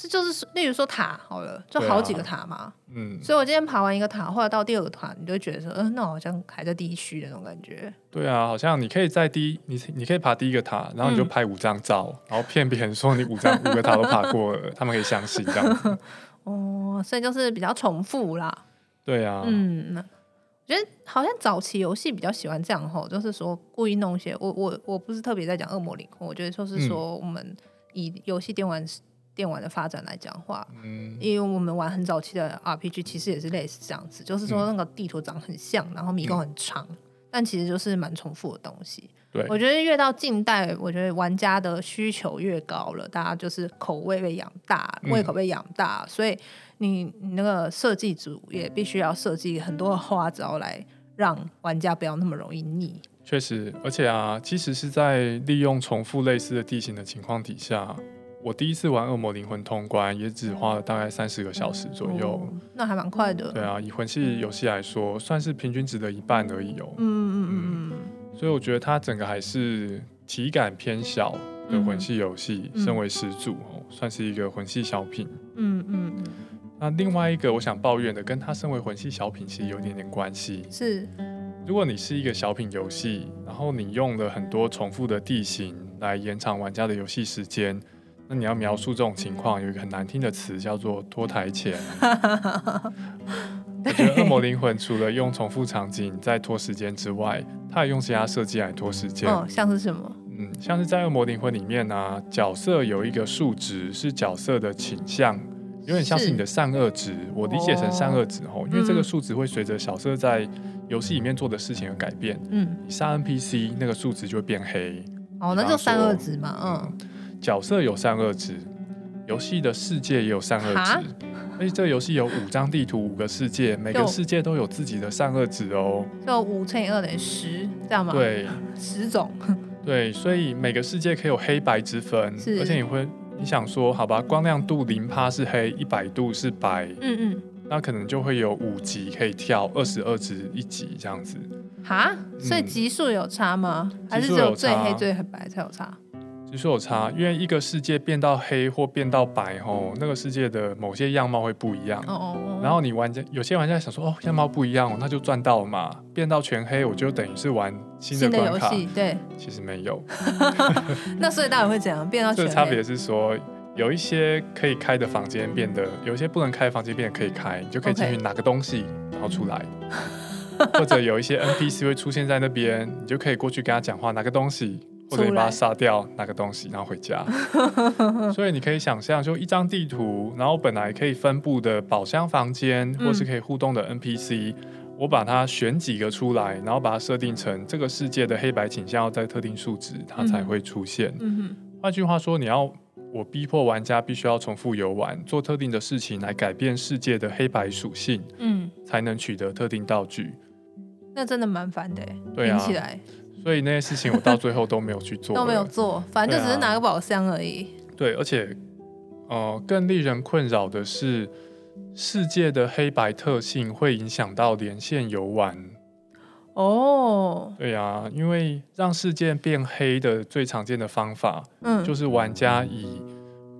是就是，例如说塔好了，就好几个塔嘛，啊、嗯，所以我今天爬完一个塔，后来到第二个塔，你就会觉得说，嗯、呃，那我好像还在第一区的那种感觉。对啊，好像你可以在第一，你你可以爬第一个塔，然后你就拍五张照，嗯、然后骗别人说你五张五个塔都爬过了，他们可以相信这样。哦，所以就是比较重复啦。对啊，嗯，我觉得好像早期游戏比较喜欢这样吼，就是说故意弄一些，我我我不是特别在讲恶魔灵魂，我觉得说是说我们以游戏电玩电玩的发展来讲话，嗯，因为我们玩很早期的 RPG，其实也是类似这样子，就是说那个地图长很像，然后迷宫很长，嗯、但其实就是蛮重复的东西。对，我觉得越到近代，我觉得玩家的需求越高了，大家就是口味被养大，胃口被养大，嗯、所以。你你那个设计组也必须要设计很多的花招来让玩家不要那么容易腻。确实，而且啊，其实是在利用重复类似的地形的情况底下，我第一次玩《恶魔灵魂》通关也只花了大概三十个小时左右，哦、那还蛮快的。对啊，以魂系游戏来说，算是平均值的一半而已哦。嗯嗯嗯嗯。所以我觉得它整个还是体感偏小的魂系游戏，嗯、身为始祖哦，算是一个魂系小品。嗯嗯嗯。那另外一个我想抱怨的，跟它身为魂系小品其实有点点关系。是，如果你是一个小品游戏，然后你用了很多重复的地形来延长玩家的游戏时间，那你要描述这种情况，有一个很难听的词叫做 拖台前。我觉得《恶魔灵魂》除了用重复场景在拖时间之外，它也用其他设计来拖时间。哦，像是什么？嗯，像是在《恶魔灵魂》里面呢、啊，角色有一个数值是角色的倾向。有点像是你的善恶值，我理解成善恶值哦，因为这个数值会随着角色在游戏里面做的事情而改变。嗯，你杀 NPC 那个数值就会变黑。哦，那就善恶值嘛。嗯，角色有善恶值，游戏的世界也有善恶值。而且这个游戏有五张地图，五个世界，每个世界都有自己的善恶值哦。就五乘以二等于十，这样吗？对，十种。对，所以每个世界可以有黑白之分，而且你会。你想说好吧，光亮度零趴是黑，一百度是白，嗯嗯，那可能就会有五级可以跳，二十二值一级这样子。哈，所以级数有差吗？嗯、还是只有最黑最白才有差？级数有差，因为一个世界变到黑或变到白吼，那个世界的某些样貌会不一样。哦哦哦。然后你玩家有些玩家想说，哦，样貌不一样，那就赚到了嘛。变到全黑，我就等于是玩新的关卡。对，其实没有。那所以到底会怎样变到 全黑？这差别是说，有一些可以开的房间变得，有一些不能开的房间变得可以开，你就可以进去拿个东西，然后出来。或者有一些 NPC 会出现在那边，你就可以过去跟他讲话，拿个东西。或者你把它杀掉，拿个东西，然后回家。所以你可以想象，就一张地图，然后本来可以分布的宝箱房间，或是可以互动的 NPC，、嗯、我把它选几个出来，然后把它设定成这个世界的黑白倾向要在特定数值，它才会出现。换、句话说，你要我逼迫玩家必须要重复游玩，做特定的事情来改变世界的黑白属性，嗯，才能取得特定道具。那真的蛮烦的，对啊。起来。所以那些事情我到最后都没有去做，都没有做，反正就只是拿个宝箱而已。对，而且，呃，更令人困扰的是，世界的黑白特性会影响到连线游玩。哦，对呀，因为让世界变黑的最常见的方法，嗯，就是玩家以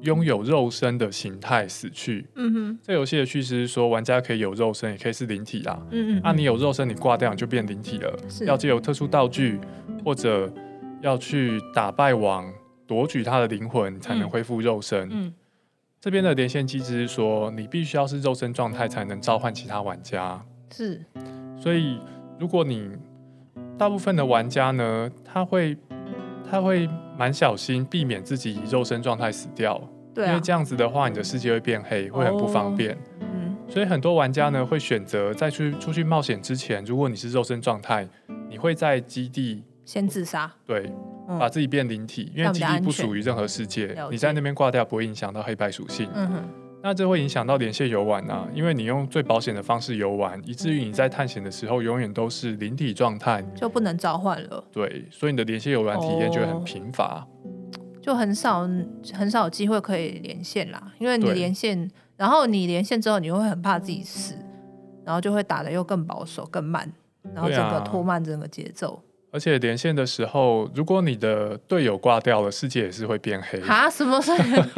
拥有肉身的形态死去。嗯哼，这游戏的叙事是说，玩家可以有肉身，也可以是灵体啦。嗯嗯，那、啊、你有肉身，你挂掉你就变灵体了。是要借由特殊道具，或者要去打败王，夺取他的灵魂，才能恢复肉身。嗯，嗯这边的连线机制是说，你必须要是肉身状态，才能召唤其他玩家。是，所以如果你大部分的玩家呢，他会。他会蛮小心，避免自己以肉身状态死掉，对啊，因为这样子的话，你的世界会变黑，会很不方便。哦、嗯，所以很多玩家呢会选择在去出去冒险之前，如果你是肉身状态，你会在基地先自杀，对，嗯、把自己变灵体，因为基地不属于任何世界，你在那边挂掉不会影响到黑白属性。那这会影响到连线游玩啊，因为你用最保险的方式游玩，以至于你在探险的时候永远都是灵体状态，就不能召唤了。对，所以你的连线游玩体验就会很贫乏，就很少很少有机会可以连线啦。因为你连线，然后你连线之后，你会很怕自己死，然后就会打的又更保守、更慢，然后整个拖慢整个节奏。而且连线的时候，如果你的队友挂掉了，世界也是会变黑。啊？什么？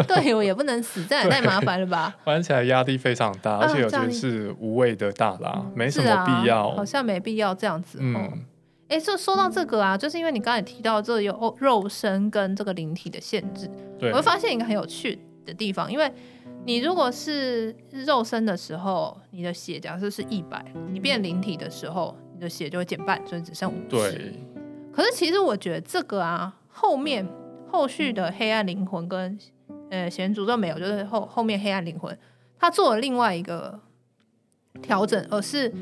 队友也不能死，这也太麻烦了吧？玩起来压力非常大，而且我觉得是无谓的大啦，没什么必要。啊、好像没必要这样子。嗯。哎、欸，就说到这个啊，就是因为你刚才提到这有肉身跟这个灵体的限制，对，我会发现一个很有趣的地方，因为你如果是肉身的时候，你的血假设是一百，你变灵体的时候。的血就会减半，所以只剩五十。对。可是其实我觉得这个啊，后面后续的黑暗灵魂跟呃血源诅咒没有，就是后后面黑暗灵魂他做了另外一个调整，而是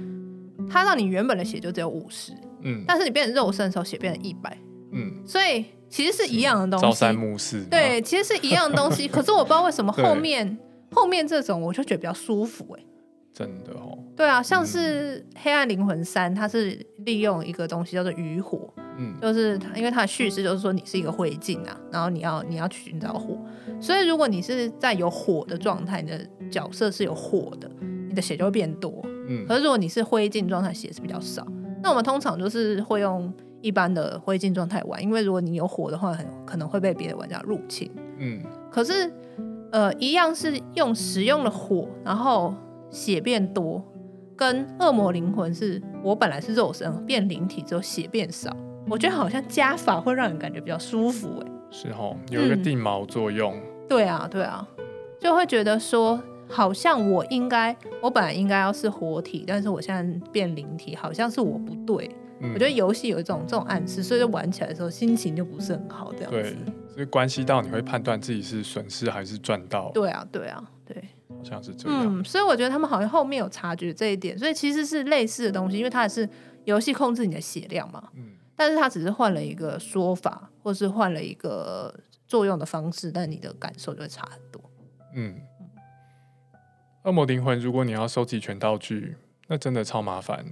他让你原本的血就只有五十，嗯，但是你变成肉身的时候血变成一百，嗯，所以其实是一样的东西。朝三暮四。对，其实是一样的东西。可是我不知道为什么后面后面这种我就觉得比较舒服哎、欸。真的哦，对啊，像是《黑暗灵魂三》，它是利用一个东西叫做余火，嗯，就是，因为它的叙事就是说你是一个灰烬啊，然后你要你要去寻找火，所以如果你是在有火的状态，你的角色是有火的，你的血就会变多，嗯，可是如果你是灰烬状态，血是比较少。那我们通常就是会用一般的灰烬状态玩，因为如果你有火的话，很可能会被别的玩家入侵，嗯，可是呃，一样是用使用了火，然后。血变多，跟恶魔灵魂是我本来是肉身变灵体之后血变少，我觉得好像加法会让人感觉比较舒服哎、欸。是哦，有一个定锚作用、嗯。对啊，对啊，就会觉得说，好像我应该，我本来应该要是活体，但是我现在变灵体，好像是我不对。嗯、我觉得游戏有一种这种暗示，所以就玩起来的时候心情就不是很好，这样子。对，所以关系到你会判断自己是损失还是赚到。对啊，对啊，对。好像是这样。嗯，所以我觉得他们好像后面有察觉这一点，所以其实是类似的东西，因为它也是游戏控制你的血量嘛。嗯。但是它只是换了一个说法，或是换了一个作用的方式，但你的感受就会差很多。嗯。恶魔灵魂，如果你要收集全道具，那真的超麻烦。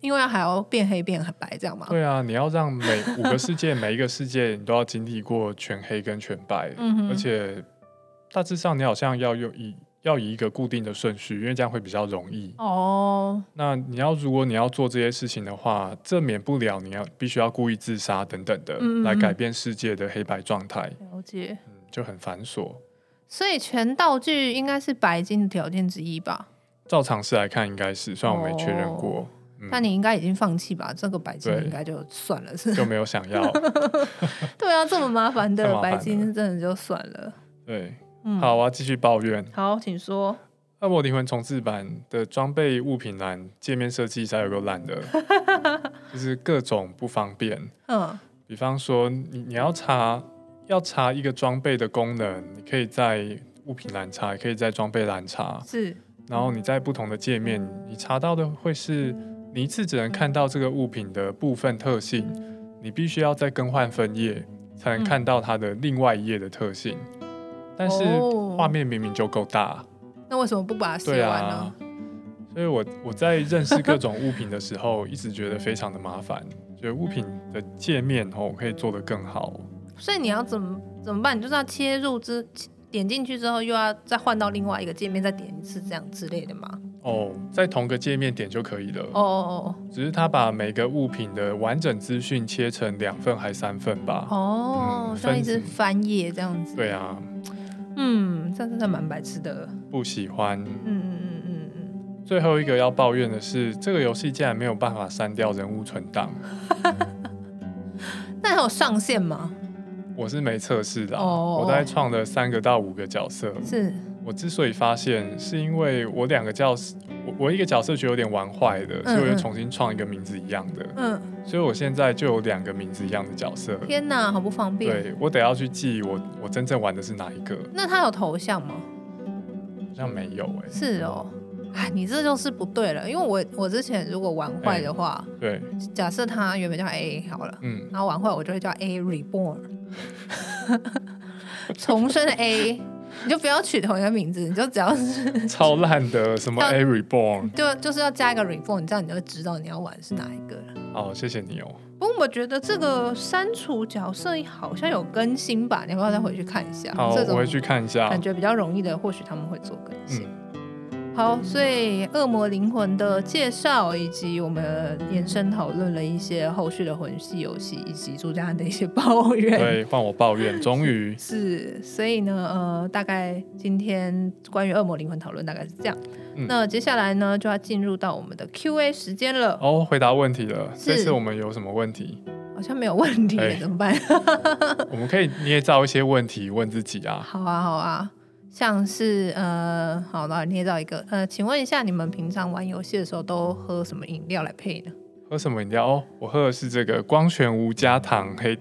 因为还要变黑变白这样吗？对啊，你要让每五个世界 每一个世界你都要经历过全黑跟全白，嗯哼，而且大致上你好像要用一。要以一个固定的顺序，因为这样会比较容易。哦，那你要如果你要做这些事情的话，这免不了你要必须要故意自杀等等的，嗯、来改变世界的黑白状态。了解，嗯，就很繁琐。所以全道具应该是白金的条件之一吧？照常识来看，应该是，虽然我没确认过。哦嗯、但你应该已经放弃吧？这个白金应该就算了，是 就没有想要。对啊，这么麻烦的 白金，真的就算了。对。好，我要继续抱怨。好，请说。《恶魔灵魂重置版》的装备物品栏界面设计才有够烂的，就是各种不方便。嗯，比方说你，你你要查要查一个装备的功能，你可以在物品栏查，也可以在装备栏查。是。然后你在不同的界面，你查到的会是你一次只能看到这个物品的部分特性，你必须要再更换分页才能看到它的另外一页的特性。但是画面明明就够大，那为什么不把它写完呢？啊，所以我我在认识各种物品的时候，一直觉得非常的麻烦，觉得物品的界面哦可以做得更好。所以你要怎么怎么办？你就是要切入之点进去之后，又要再换到另外一个界面再点一次，这样之类的吗？哦，在同个界面点就可以了。哦哦哦，只是他把每个物品的完整资讯切成两份还三份吧？哦，嗯，像一直翻页这样子。对啊。嗯，这真的蛮白痴的。不喜欢。嗯嗯嗯嗯嗯。最后一个要抱怨的是，这个游戏竟然没有办法删掉人物存档。那还有上限吗？我是没测试的。哦。我大概创了三个到五个角色。是。我之所以发现，是因为我两个角色。我我一个角色觉得有点玩坏的，所以我就重新创一个名字一样的。嗯，所以我现在就有两个名字一样的角色。天哪，好不方便。对，我得要去记我我真正玩的是哪一个。那他有头像吗？好像没有哎、欸。是哦，哎，你这就是不对了，因为我我之前如果玩坏的话，欸、对，假设他原本叫 A 好了，嗯，然后玩坏我就会叫 A Reborn，重生 A。你就不要取同一个名字，你就只要是 超烂的什么 A Reborn，就就是要加一个 Reborn，你这样你就知道你要玩是哪一个了。哦，谢谢你哦。不过我觉得这个删除角色好像有更新吧，你要不要再回去看一下？好，我回去看一下。感觉比较容易的，或许他们会做更新。嗯好，所以《恶魔灵魂》的介绍，以及我们延伸讨论了一些后续的魂系游戏，以及朱家安的一些抱怨。对，换我抱怨，终于是。所以呢，呃，大概今天关于《恶魔灵魂》讨论大概是这样。嗯、那接下来呢，就要进入到我们的 Q&A 时间了。哦，回答问题了。这次我们有什么问题？好像没有问题，欸、怎么办？我们可以捏造一些问题问自己啊。好啊，好啊。像是呃，好了，捏造一个呃，请问一下，你们平常玩游戏的时候都喝什么饮料来配呢？喝什么饮料？哦，我喝的是这个光泉无加糖黑，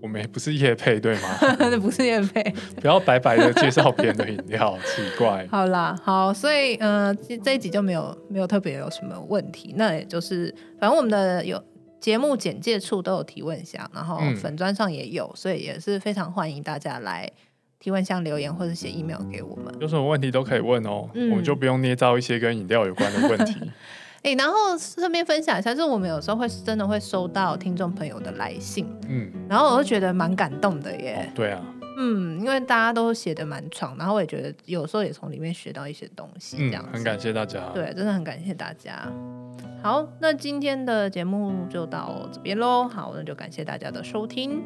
我们不是夜配对吗？那不是夜配，不要白白的介绍别人的饮料，奇怪。好啦，好，所以呃，这一集就没有没有特别有什么问题，那也就是反正我们的有节目简介处都有提问箱，然后粉砖上也有，嗯、所以也是非常欢迎大家来。提问箱留言或者写 email 给我们，有什么问题都可以问哦，嗯、我们就不用捏造一些跟饮料有关的问题。哎、欸，然后顺便分享一下，就是我们有时候会真的会收到听众朋友的来信，嗯，然后我就觉得蛮感动的耶。哦、对啊，嗯，因为大家都写的蛮长，然后我也觉得有时候也从里面学到一些东西，这样、嗯、很感谢大家。对，真的很感谢大家。好，那今天的节目就到这边喽。好，那就感谢大家的收听。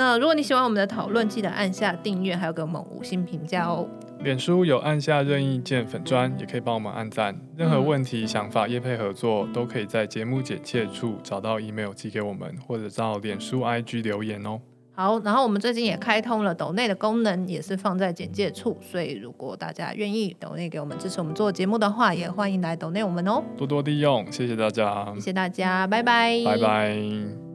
那如果你喜欢我们的讨论，记得按下订阅，还有给我们五星评价哦。脸书有按下任意键粉砖，也可以帮我们按赞。任何问题、嗯、想法、业配合作，都可以在节目简介处找到 email 寄给我们，或者到脸书 IG 留言哦。好，然后我们最近也开通了抖内的功能，也是放在简介处，所以如果大家愿意抖内给我们支持我们做节目的话，也欢迎来抖内我们哦。多多利用，谢谢大家，谢谢大家，拜拜，拜拜。